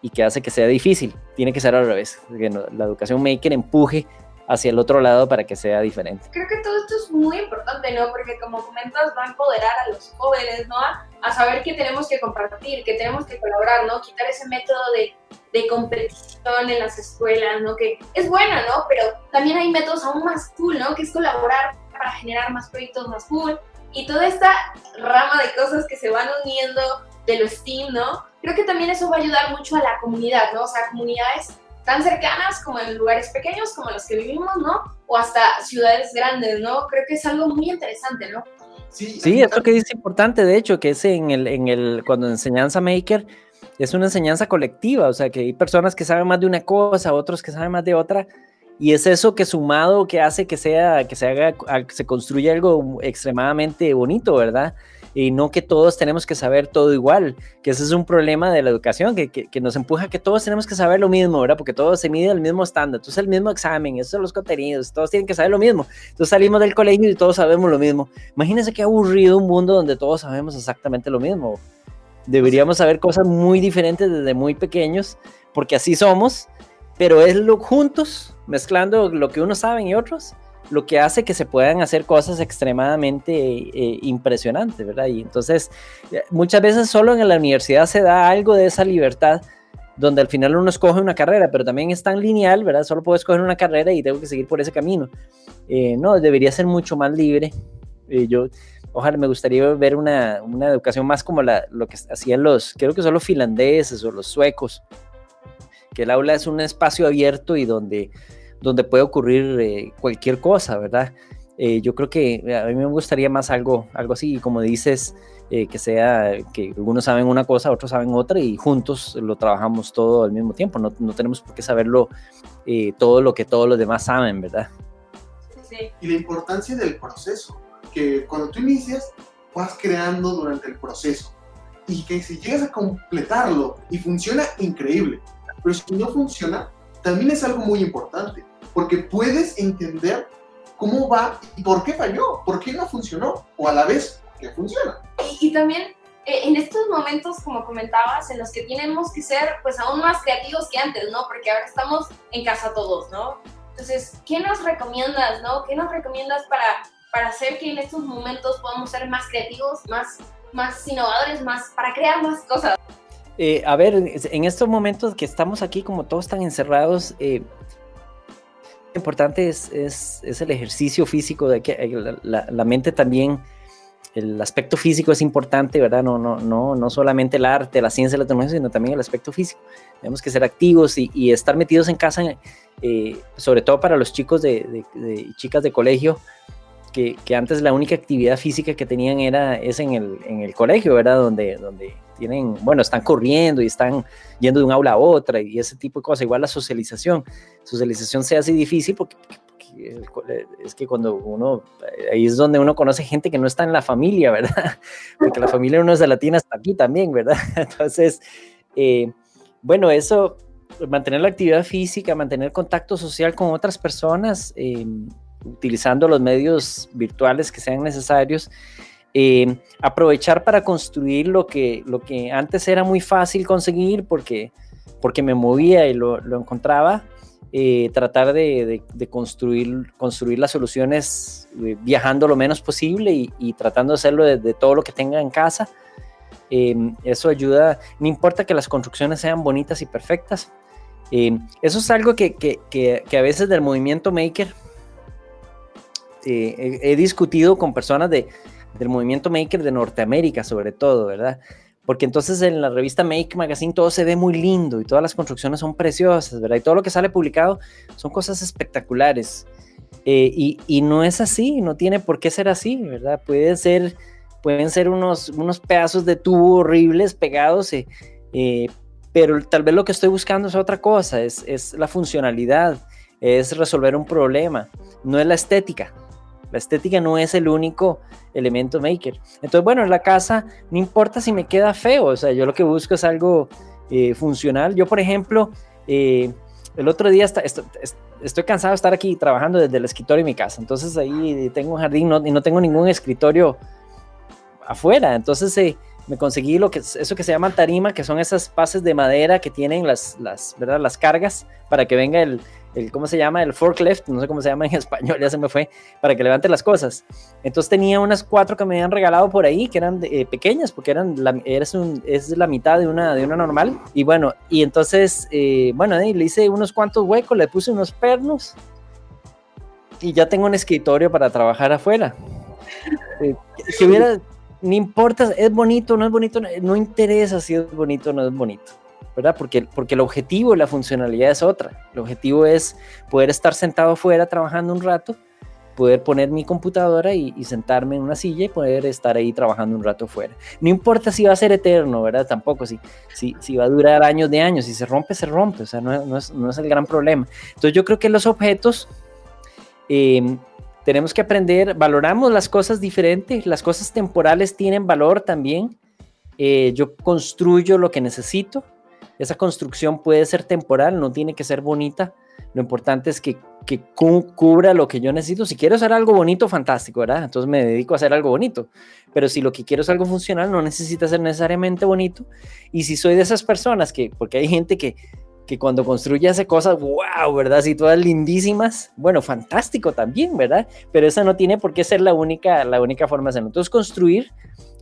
y que hace que sea difícil. Tiene que ser al revés, que la educación maker empuje hacia el otro lado para que sea diferente. Creo que todo esto es muy importante, ¿no? Porque como comentas, va a empoderar a los jóvenes, ¿no? A, saber que tenemos que compartir, que tenemos que colaborar, ¿no? Quitar ese método de, de competición en las escuelas, ¿no? Que es buena, ¿no? Pero también hay métodos aún más cool, ¿no? Que es colaborar para generar más proyectos más cool. Y toda esta rama de cosas que se van uniendo de los STEAM, ¿no? Creo que también eso va a ayudar mucho a la comunidad, ¿no? O sea, comunidades tan cercanas como en lugares pequeños como los que vivimos, ¿no? O hasta ciudades grandes, ¿no? Creo que es algo muy interesante, ¿no? Sí, sí esto que es importante, de hecho, que es en el, en el, cuando enseñanza maker, es una enseñanza colectiva, o sea, que hay personas que saben más de una cosa, otros que saben más de otra, y es eso que sumado que hace que sea, que se haga, se construya algo extremadamente bonito, ¿verdad? y no que todos tenemos que saber todo igual, que ese es un problema de la educación, que, que, nos empuja a que todos tenemos que saber lo mismo, ¿verdad? Porque todo se mide al mismo estándar, entonces el mismo examen, esos son los contenidos, todos tienen que saber lo mismo. Entonces salimos del colegio y todos sabemos lo mismo. Imagínense qué aburrido un mundo donde todos sabemos exactamente lo mismo. Deberíamos saber cosas muy diferentes desde muy pequeños, porque así somos, pero es lo juntos, mezclando lo que unos saben y otros, lo que hace que se puedan hacer cosas extremadamente eh, impresionantes, ¿verdad? Y entonces, eh, muchas veces solo en la universidad se da algo de esa libertad, donde al final uno escoge una carrera, pero también es tan lineal, ¿verdad? Solo puedo escoger una carrera y tengo que seguir por ese camino. Eh, no, debería ser mucho más libre. yo, ojalá me gustaría ver una, una educación más como la, lo que hacían los, creo que son los finlandeses o los suecos, que el aula es un espacio abierto y donde donde puede ocurrir eh, cualquier cosa, ¿verdad? Eh, yo creo que a mí me gustaría más algo, algo así, como dices, eh, que sea que algunos saben una cosa, otros saben otra y juntos lo trabajamos todo al mismo tiempo. No, no tenemos por qué saberlo todo lo que todos los demás saben, ¿verdad? Sí. Y la importancia del proceso, que cuando tú inicias, vas creando durante el proceso y que si llegas a completarlo y funciona, increíble. Pero si no funciona, también es algo muy importante porque puedes entender cómo va y por qué falló, por qué no funcionó, o a la vez, que funciona. Y, también eh, en estos momentos, como comentabas, en los que tenemos que ser pues aún más creativos que antes, ¿no? Porque ahora estamos en casa todos, ¿no? Entonces, ¿qué nos recomiendas, no? ¿Qué nos recomiendas para, para hacer que en estos momentos podamos ser más creativos, más, más innovadores, más, para crear más cosas? Eh, a ver, en estos momentos que estamos aquí como todos están encerrados, eh, importante es, es, el ejercicio físico, de que eh, la, mente también el aspecto físico es importante, ¿verdad? No, no, no, no solamente el arte, la ciencia, la tecnología, sino también el aspecto físico. Tenemos que ser activos y, estar metidos en casa, eh, sobre todo para los chicos de, chicas de colegio, que, antes la única actividad física que tenían era es en el, en el colegio, ¿verdad? Donde, donde tienen, bueno, están corriendo y están yendo de un aula a otra y ese tipo de cosas. Igual la socialización. Socialización se hace difícil porque, es que cuando uno, ahí es donde uno conoce gente que no está en la familia, ¿verdad? Porque la familia uno es de latina hasta aquí también, ¿verdad? Entonces, eh, bueno, eso, mantener la actividad física, mantener contacto social con otras personas, eh, utilizando los medios virtuales que sean necesarios, eh, aprovechar para construir lo que, lo que antes era muy fácil conseguir porque, porque me movía y lo, lo encontraba, eh, tratar de, construir, construir las soluciones eh, viajando lo menos posible y, tratando de hacerlo desde todo lo que tenga en casa. Em, eso ayuda, no importa que las construcciones sean bonitas y perfectas. Em, eso es algo que, que, a veces del movimiento maker eh, he, he, discutido con personas de, del movimiento maker de Norteamérica sobre todo, ¿verdad? porque entonces en la revista Make Magazine todo se ve muy lindo y todas las construcciones son preciosas, ¿verdad? Y todo lo que sale publicado son cosas espectaculares. Eh, y, no es así, no tiene por qué ser así, ¿verdad? Puede ser, pueden ser unos, unos pedazos de tubo horribles pegados, eh, eh, pero tal vez lo que estoy buscando es otra cosa, es, es la funcionalidad, es resolver un problema, no es la estética. La estética no es el único elemento maker. Entonces, bueno, en la casa no importa si me queda feo, o sea, yo lo que busco es algo eh, funcional. Yo, por ejemplo, eh, el otro día estoy cansado de estar aquí trabajando desde el escritorio de mi casa, entonces ahí tengo un jardín y no tengo ningún escritorio afuera, entonces eh, me conseguí lo que eso que se llama tarima, que son esas bases de madera que tienen las, las, ¿verdad? las cargas para que venga el, el, ¿cómo se llama? El forklift, no sé cómo se llama en español, ya se me fue, para que levante las cosas. Entonces tenía unas cuatro que me habían regalado por ahí, que eran eh, pequeñas, porque eran la, es, un, es la mitad de una, de una normal. Y bueno, y entonces, eh, bueno, le hice unos cuantos huecos, le puse unos pernos y ya tengo un escritorio para trabajar afuera. Eh, si hubiera, no importa, es bonito, no es bonito, no interesa si es bonito o no es bonito. ¿Verdad? Porque, porque el objetivo, la funcionalidad es otra. El objetivo es poder estar sentado afuera trabajando un rato, poder poner mi computadora y, sentarme en una silla y poder estar ahí trabajando un rato afuera. No importa si va a ser eterno, ¿verdad? Tampoco, si, si, si va a durar años de años, si se rompe, se rompe, o sea, no, no, es, no es, el gran problema. Entonces yo creo que los objetos... Em, tenemos que aprender, valoramos las cosas diferentes, las cosas temporales tienen valor también. Eh, yo construyo lo que necesito, esa construcción puede ser temporal, no tiene que ser bonita. Lo importante es que, que cubra lo que yo necesito. Si quiero hacer algo bonito, fantástico, ¿verdad? Entonces me dedico a hacer algo bonito. Pero si lo que quiero es algo funcional, no necesita ser necesariamente bonito. Y si soy de esas personas que, porque hay gente que, que cuando construye hace cosas, wow, ¿verdad? Si todas lindísimas, bueno, fantástico también, ¿verdad? Pero esa no tiene por qué ser la única, la única forma de hacerlo. Entonces construir,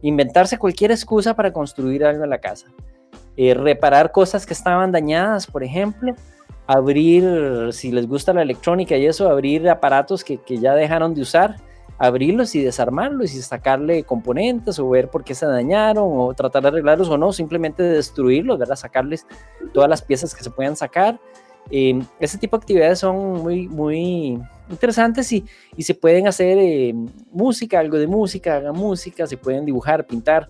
inventarse cualquier excusa para construir algo en la casa. Eh, reparar cosas que estaban dañadas, por ejemplo, abrir, si les gusta la electrónica y eso, abrir aparatos que, que ya dejaron de usar, abrirlos y desarmarlos y sacarle componentes o ver por qué se dañaron o tratar de arreglarlos o no, simplemente destruirlos, ¿verdad? Sacarles todas las piezas que se puedan sacar. Eh, ese tipo de actividades son muy, muy interesantes y, y se pueden hacer eh, música, algo de música, hagan música, se pueden dibujar, pintar.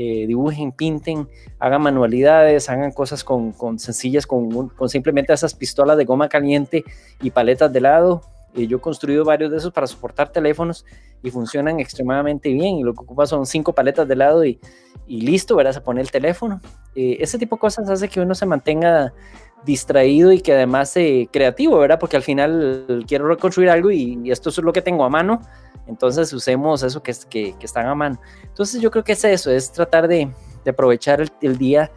Eh, dibujen, pinten, hagan manualidades, hagan cosas con, sencillas, con, simplemente esas pistolas de goma caliente y paletas de lado. Eh, yo he construido varios de esos para soportar teléfonos y funcionan extremadamente bien. Y lo que ocupa son cinco paletas de lado y, listo, verás a poner el teléfono. Eh, ese tipo de cosas hace que uno se mantenga distraído y que además sea creativo, ¿verdad? Porque al final quiero reconstruir algo y, esto es lo que tengo a mano entonces usemos eso que, que, que están a mano. Entonces yo creo que es eso, es tratar de, aprovechar el, día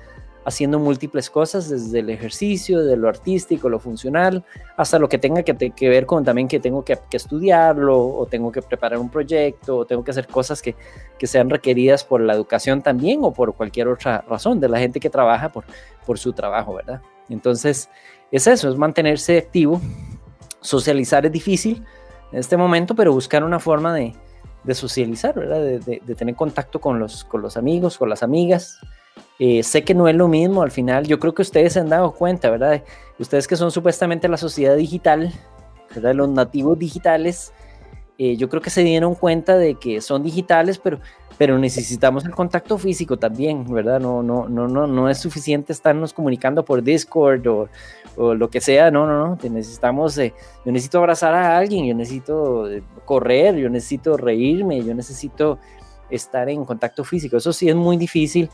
haciendo múltiples cosas, desde el ejercicio, de lo artístico, lo funcional, hasta lo que tenga que, que ver con también que tengo que, estudiarlo, o tengo que preparar un proyecto, o tengo que hacer cosas que, sean requeridas por la educación también, o por cualquier otra razón de la gente que trabaja por, por su trabajo, ¿verdad? Entonces, es eso, es mantenerse activo. Socializar es difícil, en este momento, pero buscar una forma de, de socializar, ¿verdad? De, tener contacto con los, con los amigos, con las amigas. Eh, sé que no es lo mismo al final, yo creo que ustedes se han dado cuenta, ¿verdad? Ustedes que son supuestamente la sociedad digital, ¿verdad? Los nativos digitales, eh, yo creo que se dieron cuenta de que son digitales, pero, pero necesitamos el contacto físico también, ¿verdad? No, no, no, no, no es suficiente estarnos comunicando por Discord o, o lo que sea, no, no, no, necesitamos, eh, yo necesito abrazar a alguien, yo necesito eh, correr, yo necesito reírme, yo necesito estar en contacto físico, eso sí es muy difícil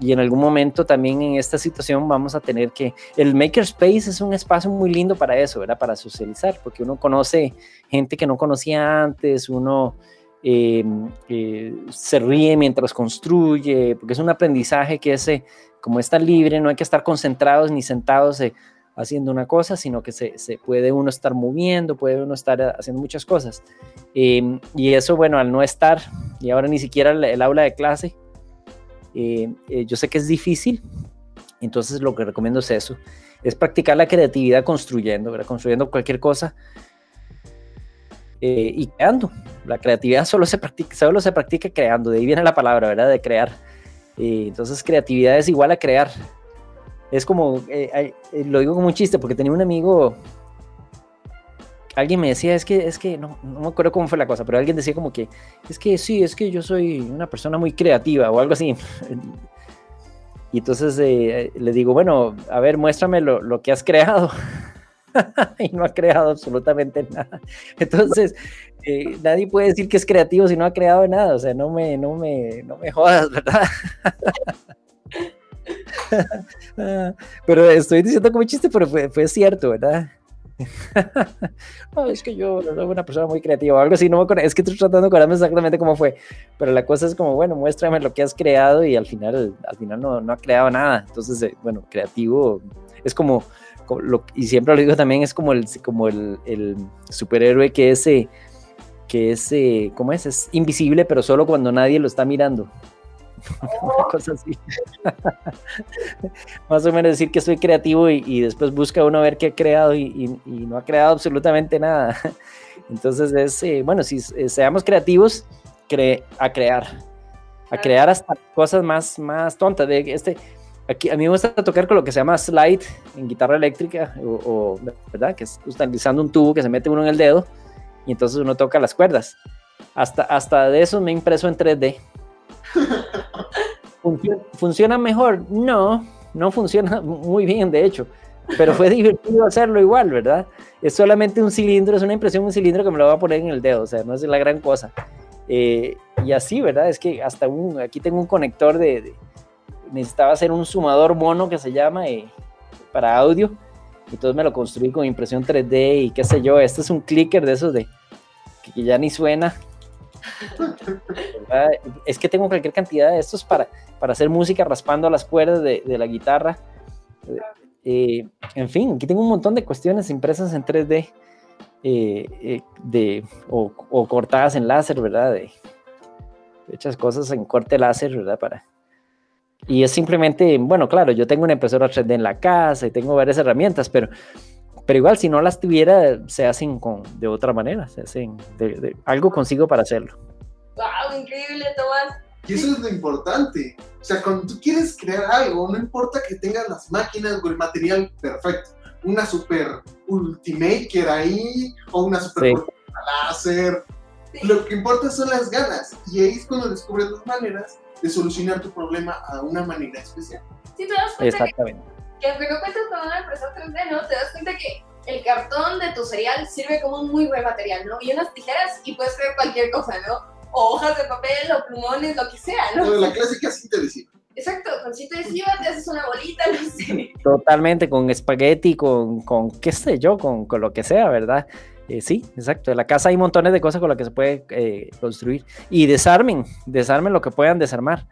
y en algún momento también en esta situación vamos a tener que, el Makerspace es un espacio muy lindo para eso, ¿verdad? Para socializar, porque uno conoce gente que no conocía antes, uno... Eh, se ríe mientras construye, porque es un aprendizaje que ese, como está libre, no hay que estar concentrados ni sentados haciendo una cosa, sino que se, puede uno estar moviendo, puede uno estar haciendo muchas cosas. Em, y eso, bueno, al no estar, y ahora ni siquiera el, aula de clase, eh, eh, yo sé que es difícil, entonces lo que recomiendo es eso, es practicar la creatividad construyendo, construyendo cualquier cosa eh, y creando. La creatividad solo se, practica, solo se practica creando, de ahí viene la palabra, ¿verdad? De crear. entonces creatividad es igual a crear. Es como, eh, eh, lo digo como un chiste, porque tenía un amigo, alguien me decía, es que, es que, no, no me acuerdo cómo fue la cosa, pero alguien decía como que, es que sí, es que yo soy una persona muy creativa o algo así. Y entonces eh, le digo, bueno, a ver, muéstrame lo, lo que has creado. y no ha creado absolutamente nada. Entonces, nadie puede decir que es creativo si no ha creado nada. O sea, no me, no me, no me jodas, ¿verdad? pero estoy diciendo como chiste, pero fue, fue cierto, ¿verdad? es que yo soy una persona muy creativa o algo así, no es que estoy tratando de acordarme exactamente cómo fue, pero la cosa es como, bueno, muéstrame lo que has creado y al final, al final no, no ha creado nada, entonces, eh, bueno, creativo es como, lo, y siempre lo digo también, es como el, como el, el superhéroe que es, eh, que es, eh, ¿cómo es? Es invisible, pero solo cuando nadie lo está mirando. Una cosa así. Más o menos decir que soy creativo y, después busca uno ver qué he creado y, no ha creado absolutamente nada. Entonces es, eh, bueno, si seamos creativos, a crear, a crear hasta cosas más, más tontas. De este, aquí, a mí me gusta tocar con lo que se llama slide en guitarra eléctrica, o, ¿verdad? Que es utilizando un tubo que se mete uno en el dedo y entonces uno toca las cuerdas. Hasta, hasta de eso me he impreso en 3D. ¿Funciona mejor? No, no funciona muy bien, de hecho. Pero fue divertido hacerlo igual, ¿verdad? Es solamente un cilindro, es una impresión, un cilindro que me lo voy a poner en el dedo, o sea, no es la gran cosa. Eh, y así, ¿verdad? Es que hasta un, aquí tengo un conector de, necesitaba hacer un sumador mono que se llama eh, para audio, entonces me lo construí con impresión 3D y qué sé yo, este es un clicker de esos de que ya ni suena, es que tengo cualquier cantidad de estos para, para hacer música raspando las cuerdas de, la guitarra. Eh, en fin, aquí tengo un montón de cuestiones impresas en 3D eh, eh, de, o, cortadas en láser, ¿verdad? De, hechas cosas en corte láser, ¿verdad? Para, y es simplemente, bueno, claro, yo tengo una impresora 3D en la casa y tengo varias herramientas, pero pero igual, si no las tuviera, se hacen con, de otra manera, se hacen, de, algo consigo para hacerlo. ¡Wow! Increíble, Tomás. Y eso es lo importante. O sea, cuando tú quieres crear algo, no importa que tengas las máquinas o el material perfecto. Una super Ultimaker ahí, o una super láser. Lo que importa son las ganas. Y ahí es cuando descubres las maneras de solucionar tu problema a una manera especial. Sí, te das cuenta Exactamente que aunque no cuentas con una impresora 3D, ¿no? Te das cuenta que el cartón de tu cereal sirve como un muy buen material, ¿no? Y unas tijeras y puedes crear cualquier cosa, ¿no? O hojas de papel, o plumones, lo que sea, ¿no? la clásica cinta adhesiva. Exacto, con cinta adhesiva te haces una bolita, no sé. Totalmente, con espagueti, con, con qué sé yo, con, con lo que sea, ¿verdad? Eh, sí, exacto. En la casa hay montones de cosas con las que se puede eh, construir. Y desarmen, desarmen lo que puedan desarmar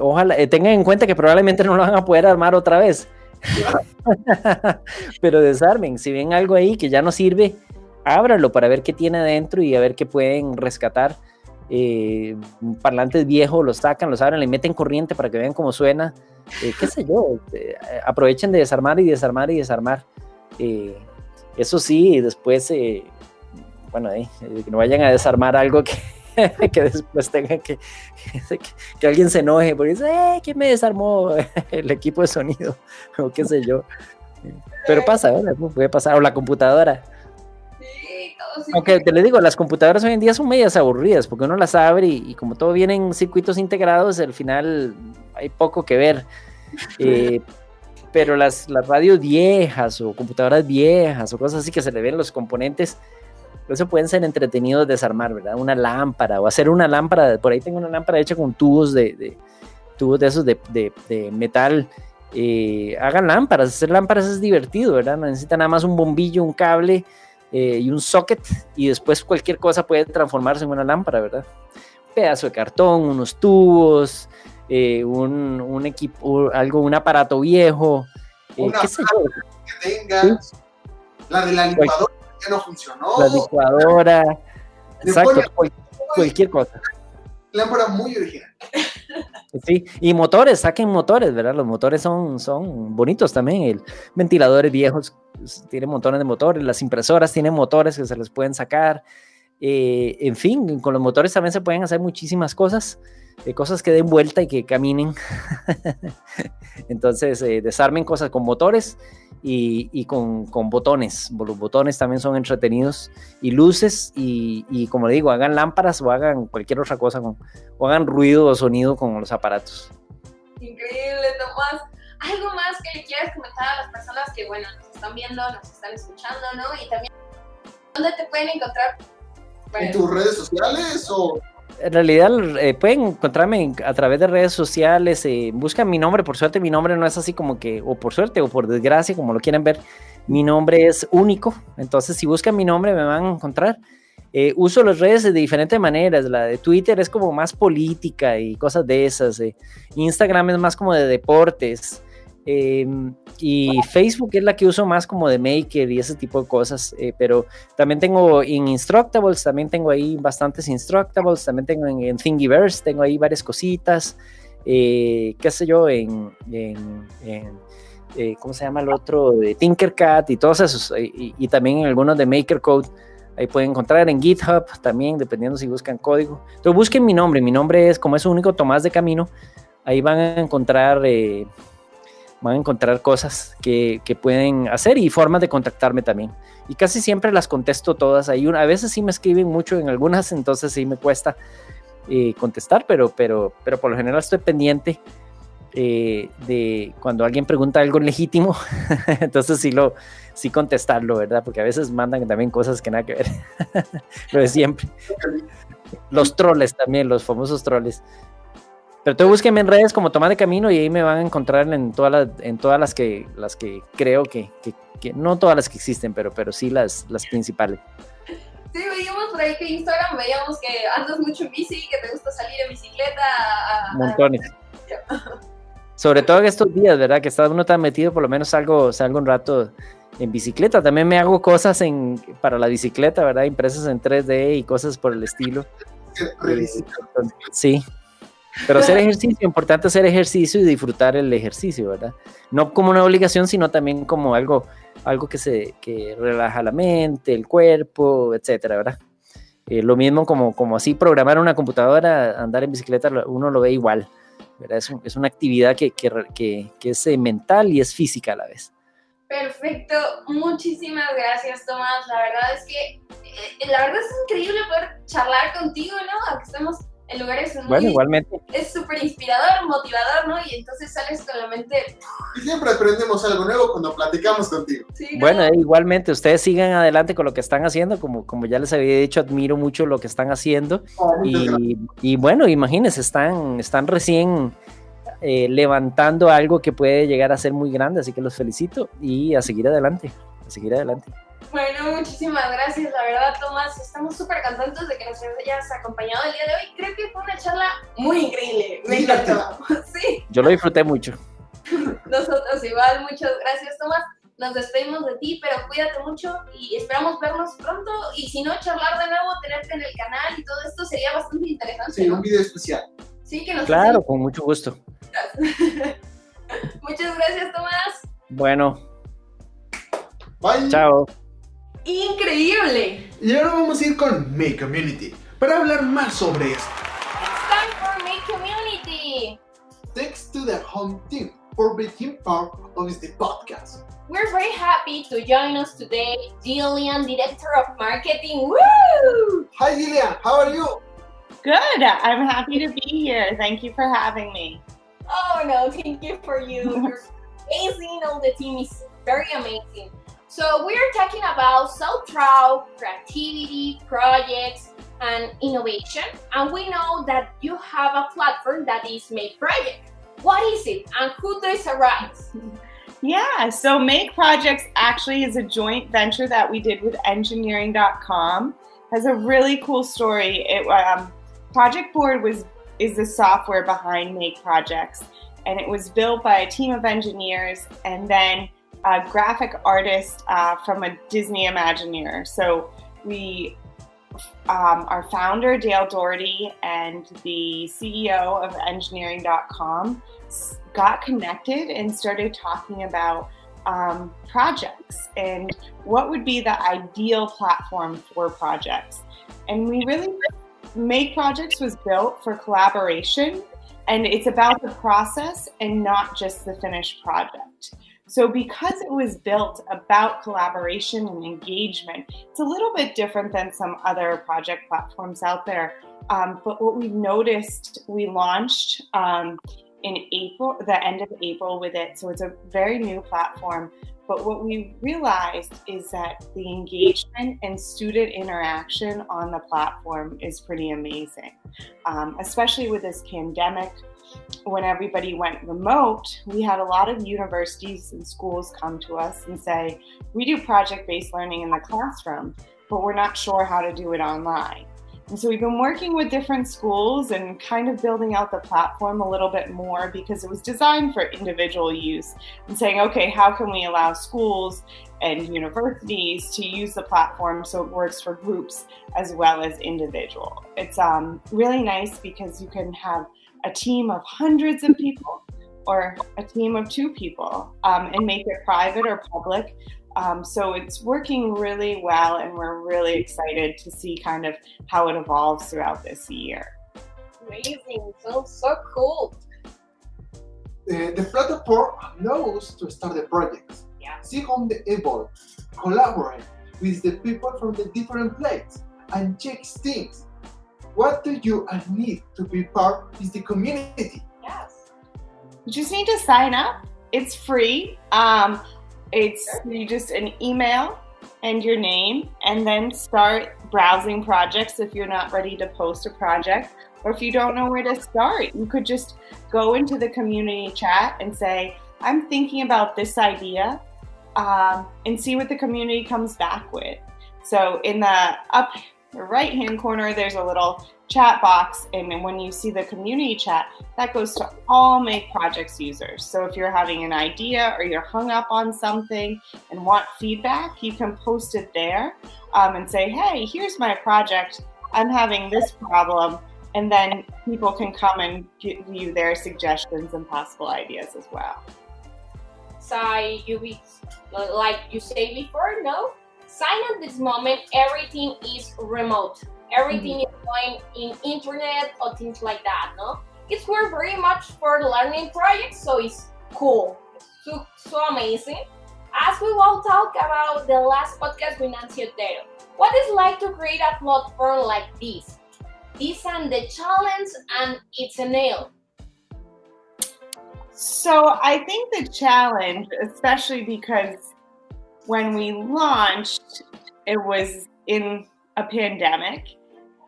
ojalá eh, tengan en cuenta que probablemente no lo van a poder armar otra vez. Pero desarmen, si ven algo ahí que ya no sirve, ábralo para ver qué tiene adentro y a ver qué pueden rescatar. Eh, parlantes viejos los sacan, los abren, le meten corriente para que vean cómo suena. Eh, qué sé yo, aprovechen de desarmar y desarmar y desarmar. Eso sí, después bueno, eh, que no vayan a desarmar algo que, que después tengan que, que, alguien se enoje porque dice, eh, ¿quién me desarmó el equipo de sonido? O qué sé yo. Pero pasa, ¿verdad? Puede pasar, o la computadora. Aunque te le digo, las computadoras hoy en día son medias aburridas porque uno las abre y, como todo viene en circuitos integrados, al final hay poco que ver. Eh, pero las, las radios viejas o computadoras viejas o cosas así que se le ven los componentes, eso pueden ser entretenidos desarmar, ¿verdad? Una lámpara o hacer una lámpara, por ahí tengo una lámpara hecha con tubos de, tubos de esos de, de metal. Eh, hagan lámparas, hacer lámparas es divertido, ¿verdad? No necesitan nada más un bombillo, un cable eh, y un socket y después cualquier cosa puede transformarse en una lámpara, ¿verdad? Un pedazo de cartón, unos tubos, eh, un, un, equipo, algo, un aparato viejo, una ¿qué sé yo? que la de la licuadora que no funcionó, la licuadora, exacto, cualquier cosa. Lámpara muy original. Sí, y motores, saquen motores, ¿verdad? Los motores son, son bonitos también. El ventiladores viejos tienen montones de motores, las impresoras tienen motores que se les pueden sacar. Eh, en fin, con los motores también se pueden hacer muchísimas cosas, eh, cosas que den vuelta y que caminen. Entonces, eh, desarmen cosas con motores y, con, botones. Los botones también son entretenidos y luces y, como le digo, hagan lámparas o hagan cualquier otra cosa con, o hagan ruido o sonido con los aparatos. Increíble, Tomás. ¿Algo más que le quieras comentar a las personas que, bueno, nos están viendo, nos están escuchando, ¿no? Y también, ¿dónde te pueden encontrar? ¿En tus redes sociales o...? En realidad eh, pueden encontrarme a través de redes sociales, eh, buscan mi nombre, por suerte mi nombre no es así como que, o por suerte o por desgracia, como lo quieran ver, mi nombre es único, entonces si buscan mi nombre me van a encontrar. Eh, uso las redes de diferentes maneras, la de Twitter es como más política y cosas de esas, Instagram es más como de deportes, Em, y Facebook es la que uso más como de maker y ese tipo de cosas, eh, pero también tengo en Instructables, también tengo ahí bastantes Instructables, también tengo en, Thingiverse, tengo ahí varias cositas, eh, qué sé yo, en, en, eh, ¿cómo se llama el otro? De Tinkercad y todos esos, y, también en algunos de MakerCode. Ahí pueden encontrar en GitHub también, dependiendo si buscan código. Entonces busquen mi nombre, mi nombre es, como es único, Tomás de Camino, ahí van a encontrar van a encontrar cosas que, pueden hacer y formas de contactarme también. Y casi siempre las contesto todas. Ahí a veces sí me escriben mucho en algunas, entonces sí me cuesta eh, contestar, pero, pero, pero por lo general estoy pendiente eh, de cuando alguien pregunta algo legítimo, entonces sí lo sí contestarlo, ¿verdad? Porque a veces mandan también cosas que nada que ver. lo de siempre. Los troles también, los famosos troles. Pero tú búsquenme en redes como Tomás de Camino y ahí me van a encontrar en todas las, en todas las que las que creo que, que, no todas las que existen, pero, pero sí las, las principales. Sí, veíamos por ahí que Instagram veíamos que andas mucho en bici, que te gusta salir en bicicleta. Montones. Sobre todo en estos días, ¿verdad? Que está uno tan metido, por lo menos salgo, salgo un rato en bicicleta. También me hago cosas en, para la bicicleta, ¿verdad? Impresas en 3D y cosas por el estilo. Sí, pero hacer ejercicio, importante hacer ejercicio y disfrutar el ejercicio, ¿verdad? No como una obligación, sino también como algo, algo que, se, que relaja la mente, el cuerpo, etcétera, ¿verdad? Eh, lo mismo como, como así programar una computadora, andar en bicicleta, uno lo ve igual, ¿verdad? Es, es una actividad que, que, que, que es eh, mental y es física a la vez. Perfecto, muchísimas gracias Tomás. La verdad es que, eh, la verdad es increíble poder charlar contigo, ¿no? Aunque estemos en lugares muy... Bueno, igualmente. Es súper inspirador, motivador, ¿no? Y entonces sales con la mente... Y siempre aprendemos algo nuevo cuando platicamos contigo. Bueno, eh, igualmente, ustedes sigan adelante con lo que están haciendo, como, como ya les había dicho, admiro mucho lo que están haciendo. Oh, y, y, bueno, imagínense, están, están recién... Eh, levantando algo que puede llegar a ser muy grande, así que los felicito y a seguir adelante, a seguir adelante. Bueno, muchísimas gracias, la verdad, Tomás. Estamos súper contentos de que nos hayas acompañado el día de hoy. Creo que fue una charla muy increíble. Me encantó. Sí. Yo lo disfruté mucho. Nosotros igual, muchas gracias, Tomás. Nos despedimos de ti, pero cuídate mucho y esperamos vernos pronto. Y si no, charlar de nuevo, tenerte en el canal y todo esto sería bastante interesante. Sí, un video especial. Sí, que nos Claro, con mucho gusto. muchas gracias, Tomás. Bueno. Bye. Chao. Increíble. Y ahora vamos a ir con Make Community para hablar más sobre esto. It's time for Make Community. Thanks to the home team for being part of this podcast. We're very happy to join us today, Jillian, Director of Marketing. Woo! Hi Gillian, how are you? Good. I'm happy to be here. Thank you for having me. Oh no, thank you for you. You're amazing. All the team is very amazing. So we're talking about self-trial, creativity, projects, and innovation. And we know that you have a platform that is Make Project. What is it and who does it arise? Yeah, so Make Projects actually is a joint venture that we did with engineering.com. Has a really cool story. It um, Project Board was is the software behind Make Projects and it was built by a team of engineers and then a graphic artist uh, from a Disney Imagineer. So we, um, our founder Dale Doherty and the CEO of Engineering.com got connected and started talking about um, projects and what would be the ideal platform for projects. And we really Make Projects was built for collaboration and it's about the process and not just the finished project. So, because it was built about collaboration and engagement, it's a little bit different than some other project platforms out there. Um, but what we've noticed, we launched um, in April, the end of April with it. So, it's a very new platform. But what we realized is that the engagement and student interaction on the platform is pretty amazing, um, especially with this pandemic when everybody went remote, we had a lot of universities and schools come to us and say, We do project based learning in the classroom, but we're not sure how to do it online. And so we've been working with different schools and kind of building out the platform a little bit more because it was designed for individual use and saying, okay, how can we allow schools and universities to use the platform so it works for groups as well as individual? It's um, really nice because you can have a team of hundreds of people or a team of two people um, and make it private or public. Um, so it's working really well, and we're really excited to see kind of how it evolves throughout this year. Amazing, sounds so cool. Uh, the platform knows to start the projects, Yeah. see how they evolve, collaborate with the people from the different places, and check things. What do you need to be part of the community? Yes. You just need to sign up. It's free. Um, it's you just an email and your name, and then start browsing projects if you're not ready to post a project, or if you don't know where to start, you could just go into the community chat and say, "I'm thinking about this idea," um, and see what the community comes back with. So in the up right hand corner, there's a little chat box. And when you see the community chat, that goes to all Make Projects users. So if you're having an idea or you're hung up on something and want feedback, you can post it there um, and say, hey, here's my project. I'm having this problem. And then people can come and give you their suggestions and possible ideas as well. So you be like you say before, no? Sign at this moment, everything is remote. Everything mm-hmm. is going in internet or things like that, no? It's work very much for learning projects, so it's cool. So, so amazing. As we will talk about the last podcast with Nancy Otero, what is like to create a platform like this? This and the challenge and it's a nail. So I think the challenge, especially because when we launched, it was in a pandemic.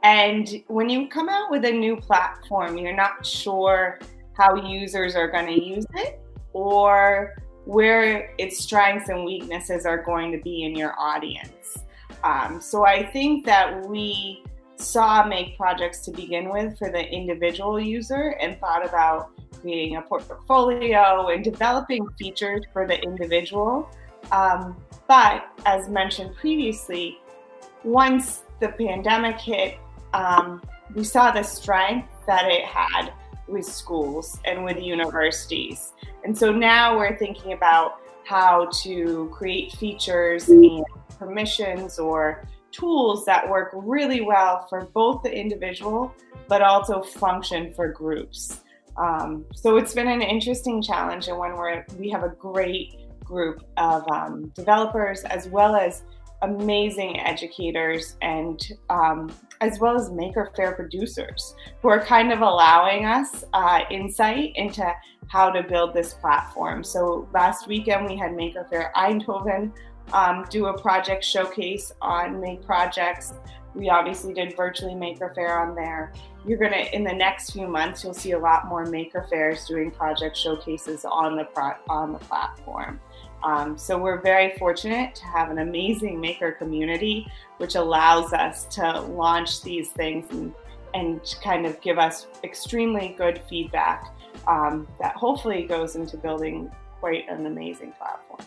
And when you come out with a new platform, you're not sure how users are going to use it or where its strengths and weaknesses are going to be in your audience. Um, so I think that we saw Make Projects to begin with for the individual user and thought about creating a portfolio and developing features for the individual. Um, but as mentioned previously, once the pandemic hit, um, we saw the strength that it had with schools and with universities. And so now we're thinking about how to create features and permissions or tools that work really well for both the individual but also function for groups. Um, so it's been an interesting challenge and one where we have a great group of um, developers as well as amazing educators and um, as well as Maker fair producers who are kind of allowing us uh, insight into how to build this platform. So last weekend we had Maker fair Eindhoven um, do a project showcase on Make Projects. We obviously did virtually Maker Faire on there. You're gonna in the next few months you'll see a lot more Maker Faires doing project showcases on the pro- on the platform. Um, so we're very fortunate to have an amazing maker community, which allows us to launch these things and, and kind of give us extremely good feedback um, that hopefully goes into building quite an amazing platform.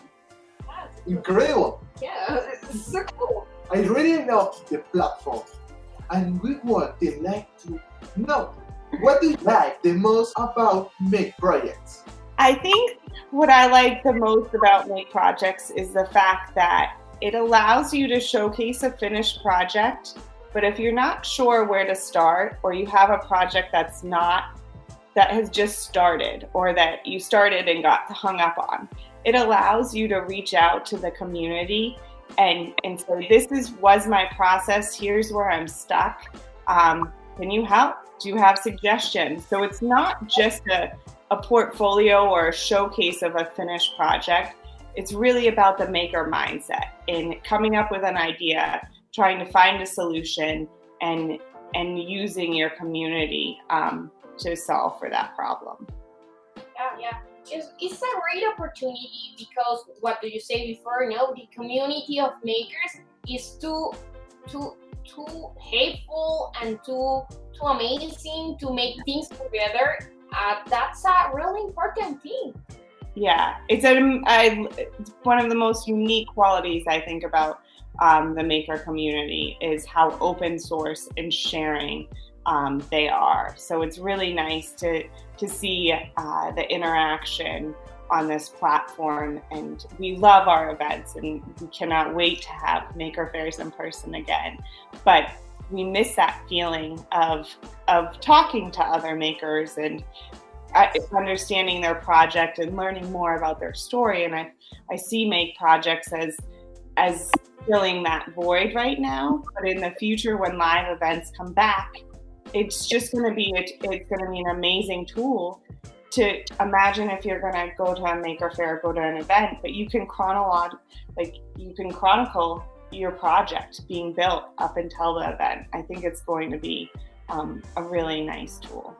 Incredible. Yeah, it's so cool. I really love the platform, and we would like to know what do you like the most about Make Projects. I think what I like the most about Make Projects is the fact that it allows you to showcase a finished project. But if you're not sure where to start, or you have a project that's not, that has just started, or that you started and got hung up on, it allows you to reach out to the community and, and say, This is, was my process. Here's where I'm stuck. Um, can you help? Do you have suggestions? So it's not just a a portfolio or a showcase of a finished project. It's really about the maker mindset in coming up with an idea, trying to find a solution, and and using your community um, to solve for that problem. Yeah, yeah. It's, it's a great opportunity because what do you say before? You know, the community of makers is too too too hateful and too too amazing to make things together uh, that's a really important thing. Yeah, it's a, I, it's one of the most unique qualities I think about um, the maker community is how open source and sharing um, they are. So it's really nice to to see uh, the interaction on this platform, and we love our events, and we cannot wait to have maker fairs in person again. But we miss that feeling of of talking to other makers and uh, understanding their project and learning more about their story and i i see make projects as as filling that void right now but in the future when live events come back it's just going to be it's going to be an amazing tool to imagine if you're going to go to a maker faire go to an event but you can chronolog like you can chronicle your project being built up until the event. I think it's going to be um, a really nice tool.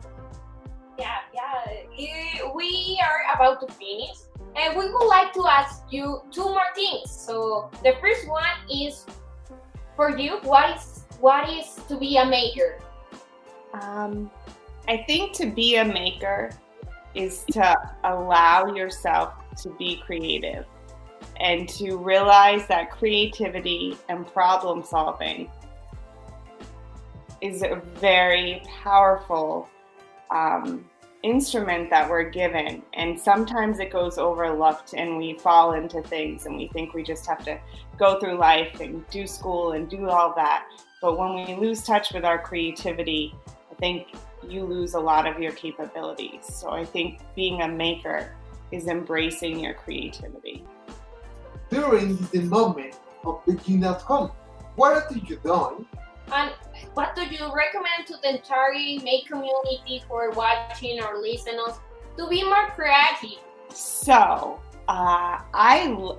Yeah, yeah. We are about to finish, and we would like to ask you two more things. So the first one is for you. What is what is to be a maker? Um, I think to be a maker is to allow yourself to be creative and to realize that creativity and problem solving is a very powerful um, instrument that we're given. And sometimes it goes overlooked and we fall into things and we think we just have to go through life and do school and do all that. But when we lose touch with our creativity, I think you lose a lot of your capabilities. So I think being a maker is embracing your creativity during the moment of beginner's home. What are you doing? And what do you recommend to the entire Make community who are watching or listening to be more creative? So, uh, I,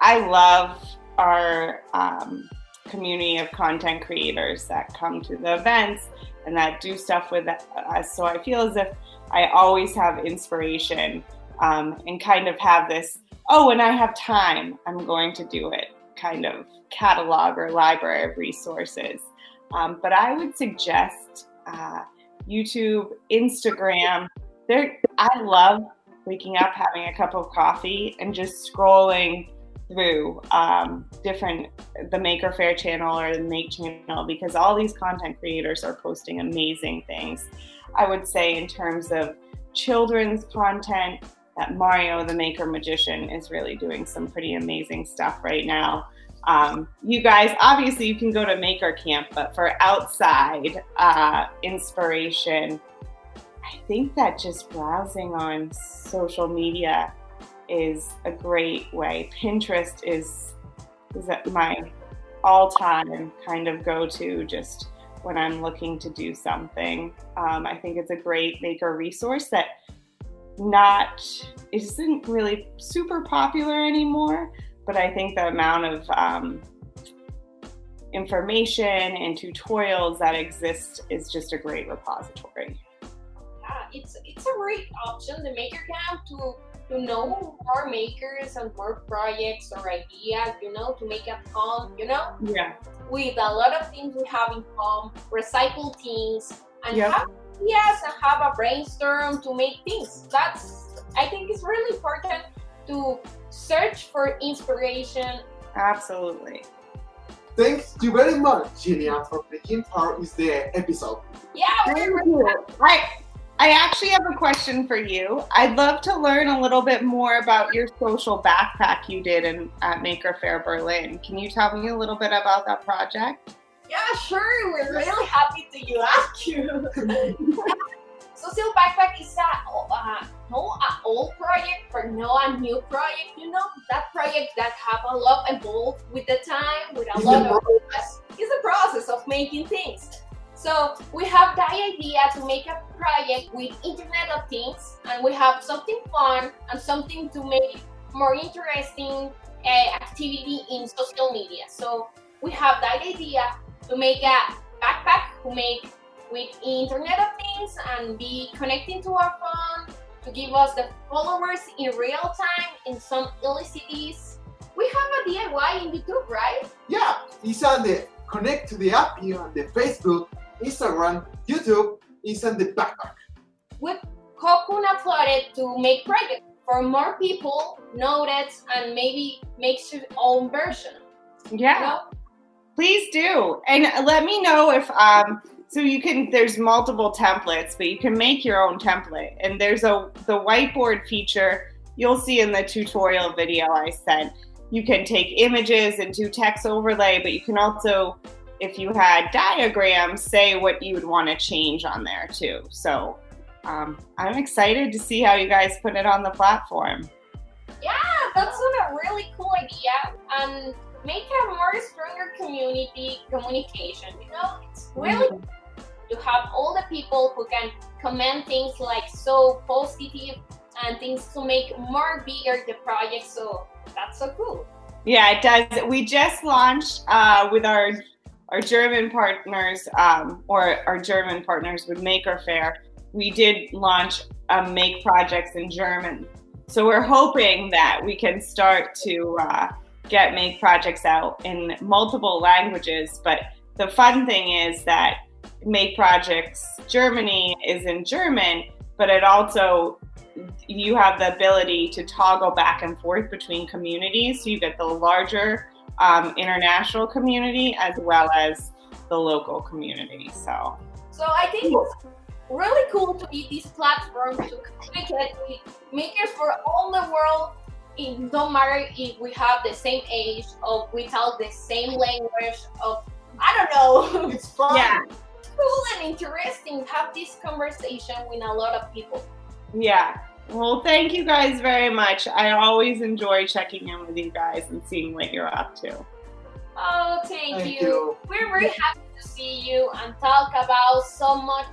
I love our um, community of content creators that come to the events and that do stuff with us. So I feel as if I always have inspiration um, and kind of have this oh, when I have time, I'm going to do it kind of catalog or library of resources. Um, but I would suggest uh, YouTube, Instagram. There, I love waking up, having a cup of coffee, and just scrolling through um, different the Maker fair channel or the Make channel because all these content creators are posting amazing things. I would say in terms of children's content, that Mario the Maker Magician is really doing some pretty amazing stuff right now. Um, you guys, obviously, you can go to Maker Camp, but for outside uh, inspiration, I think that just browsing on social media is a great way. Pinterest is is my all-time kind of go-to just when I'm looking to do something. Um, I think it's a great maker resource that not isn't really super popular anymore, but I think the amount of um, information and tutorials that exist is just a great repository. Yeah, it's it's a great option, the Maker Camp, to to know more makers and more projects or ideas, you know, to make at home, you know, Yeah. with a lot of things we have in home, recycle things, and Yep. have ideas and have a brainstorm to make things. That's I think it's really important to search for inspiration. Absolutely. Thanks you very much, Gillian, for taking part in the episode. Yeah, Thank we're you. I, I actually have a question for you. I'd love to learn a little bit more about your social backpack you did in, at Maker Fair Berlin. Can you tell me a little bit about that project? Yeah, sure. We're really happy to you ask you. Social Backpack is a uh, no a old project, but no a new project. You know that project that have a lot evolved with the time, with a lot the of it's a process of making things. So we have the idea to make a project with Internet of Things, and we have something fun and something to make more interesting uh, activity in social media. So we have that idea to make a backpack to make with Internet of Things and be connecting to our phone to give us the followers in real time in some illicities. We have a DIY in YouTube, right? Yeah, it's on the connect to the app here on the Facebook, Instagram, YouTube, it's on the backpack. With Cocoon uploaded to make projects for more people notice and maybe makes your own version. Yeah. You know? Please do. And let me know if um so you can there's multiple templates, but you can make your own template. And there's a the whiteboard feature you'll see in the tutorial video I sent. You can take images and do text overlay, but you can also if you had diagrams, say what you would want to change on there too. So um, I'm excited to see how you guys put it on the platform. Yeah, that's a really cool idea and make a more stronger community communication. You know, it's really to have all the people who can comment things like so positive and things to make more bigger the project. So that's so cool. Yeah, it does. We just launched uh, with our our German partners, um, or our German partners with Maker Fair. We did launch Make projects in German, so we're hoping that we can start to uh, get Make projects out in multiple languages. But the fun thing is that Make projects Germany is in German, but it also you have the ability to toggle back and forth between communities. So you get the larger um, international community as well as the local community. So So I think it's really cool to be this platform to communicate with makers for all the world. It don't matter if we have the same age or we talk the same language of I don't know. It's fun. Yeah. cool and interesting to have this conversation with a lot of people. yeah. Well, thank you guys very much. I always enjoy checking in with you guys and seeing what you're up to. Oh, thank, Thank you. you. We're very happy to see you and talk about so much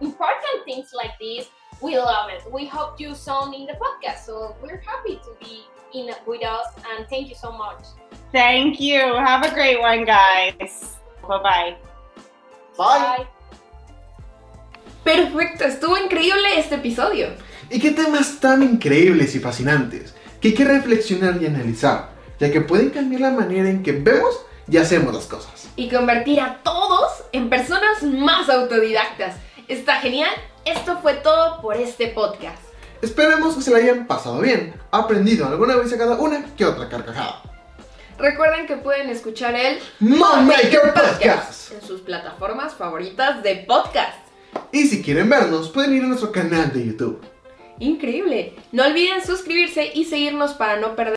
important things like this. We love it. We hope you soon in the podcast. So we're happy to be in with us and thank you so much. Thank you. Have a great one, guys. Bye bye. Bye. Perfecto, estuvo increíble este episodio. ¿Y qué temas tan increíbles y fascinantes que hay que reflexionar y analizar, ya que pueden cambiar la manera en que vemos y hacemos las cosas? Y convertir a todos en personas más autodidactas. Está genial. Esto fue todo por este podcast. Esperemos que se la hayan pasado bien, aprendido alguna vez a cada una que otra carcajada. Recuerden que pueden escuchar el Monmaker Podcast. en sus plataformas favoritas de podcast. Y si quieren vernos, pueden ir a nuestro canal de YouTube. Increíble. No olviden suscribirse y seguirnos para no perder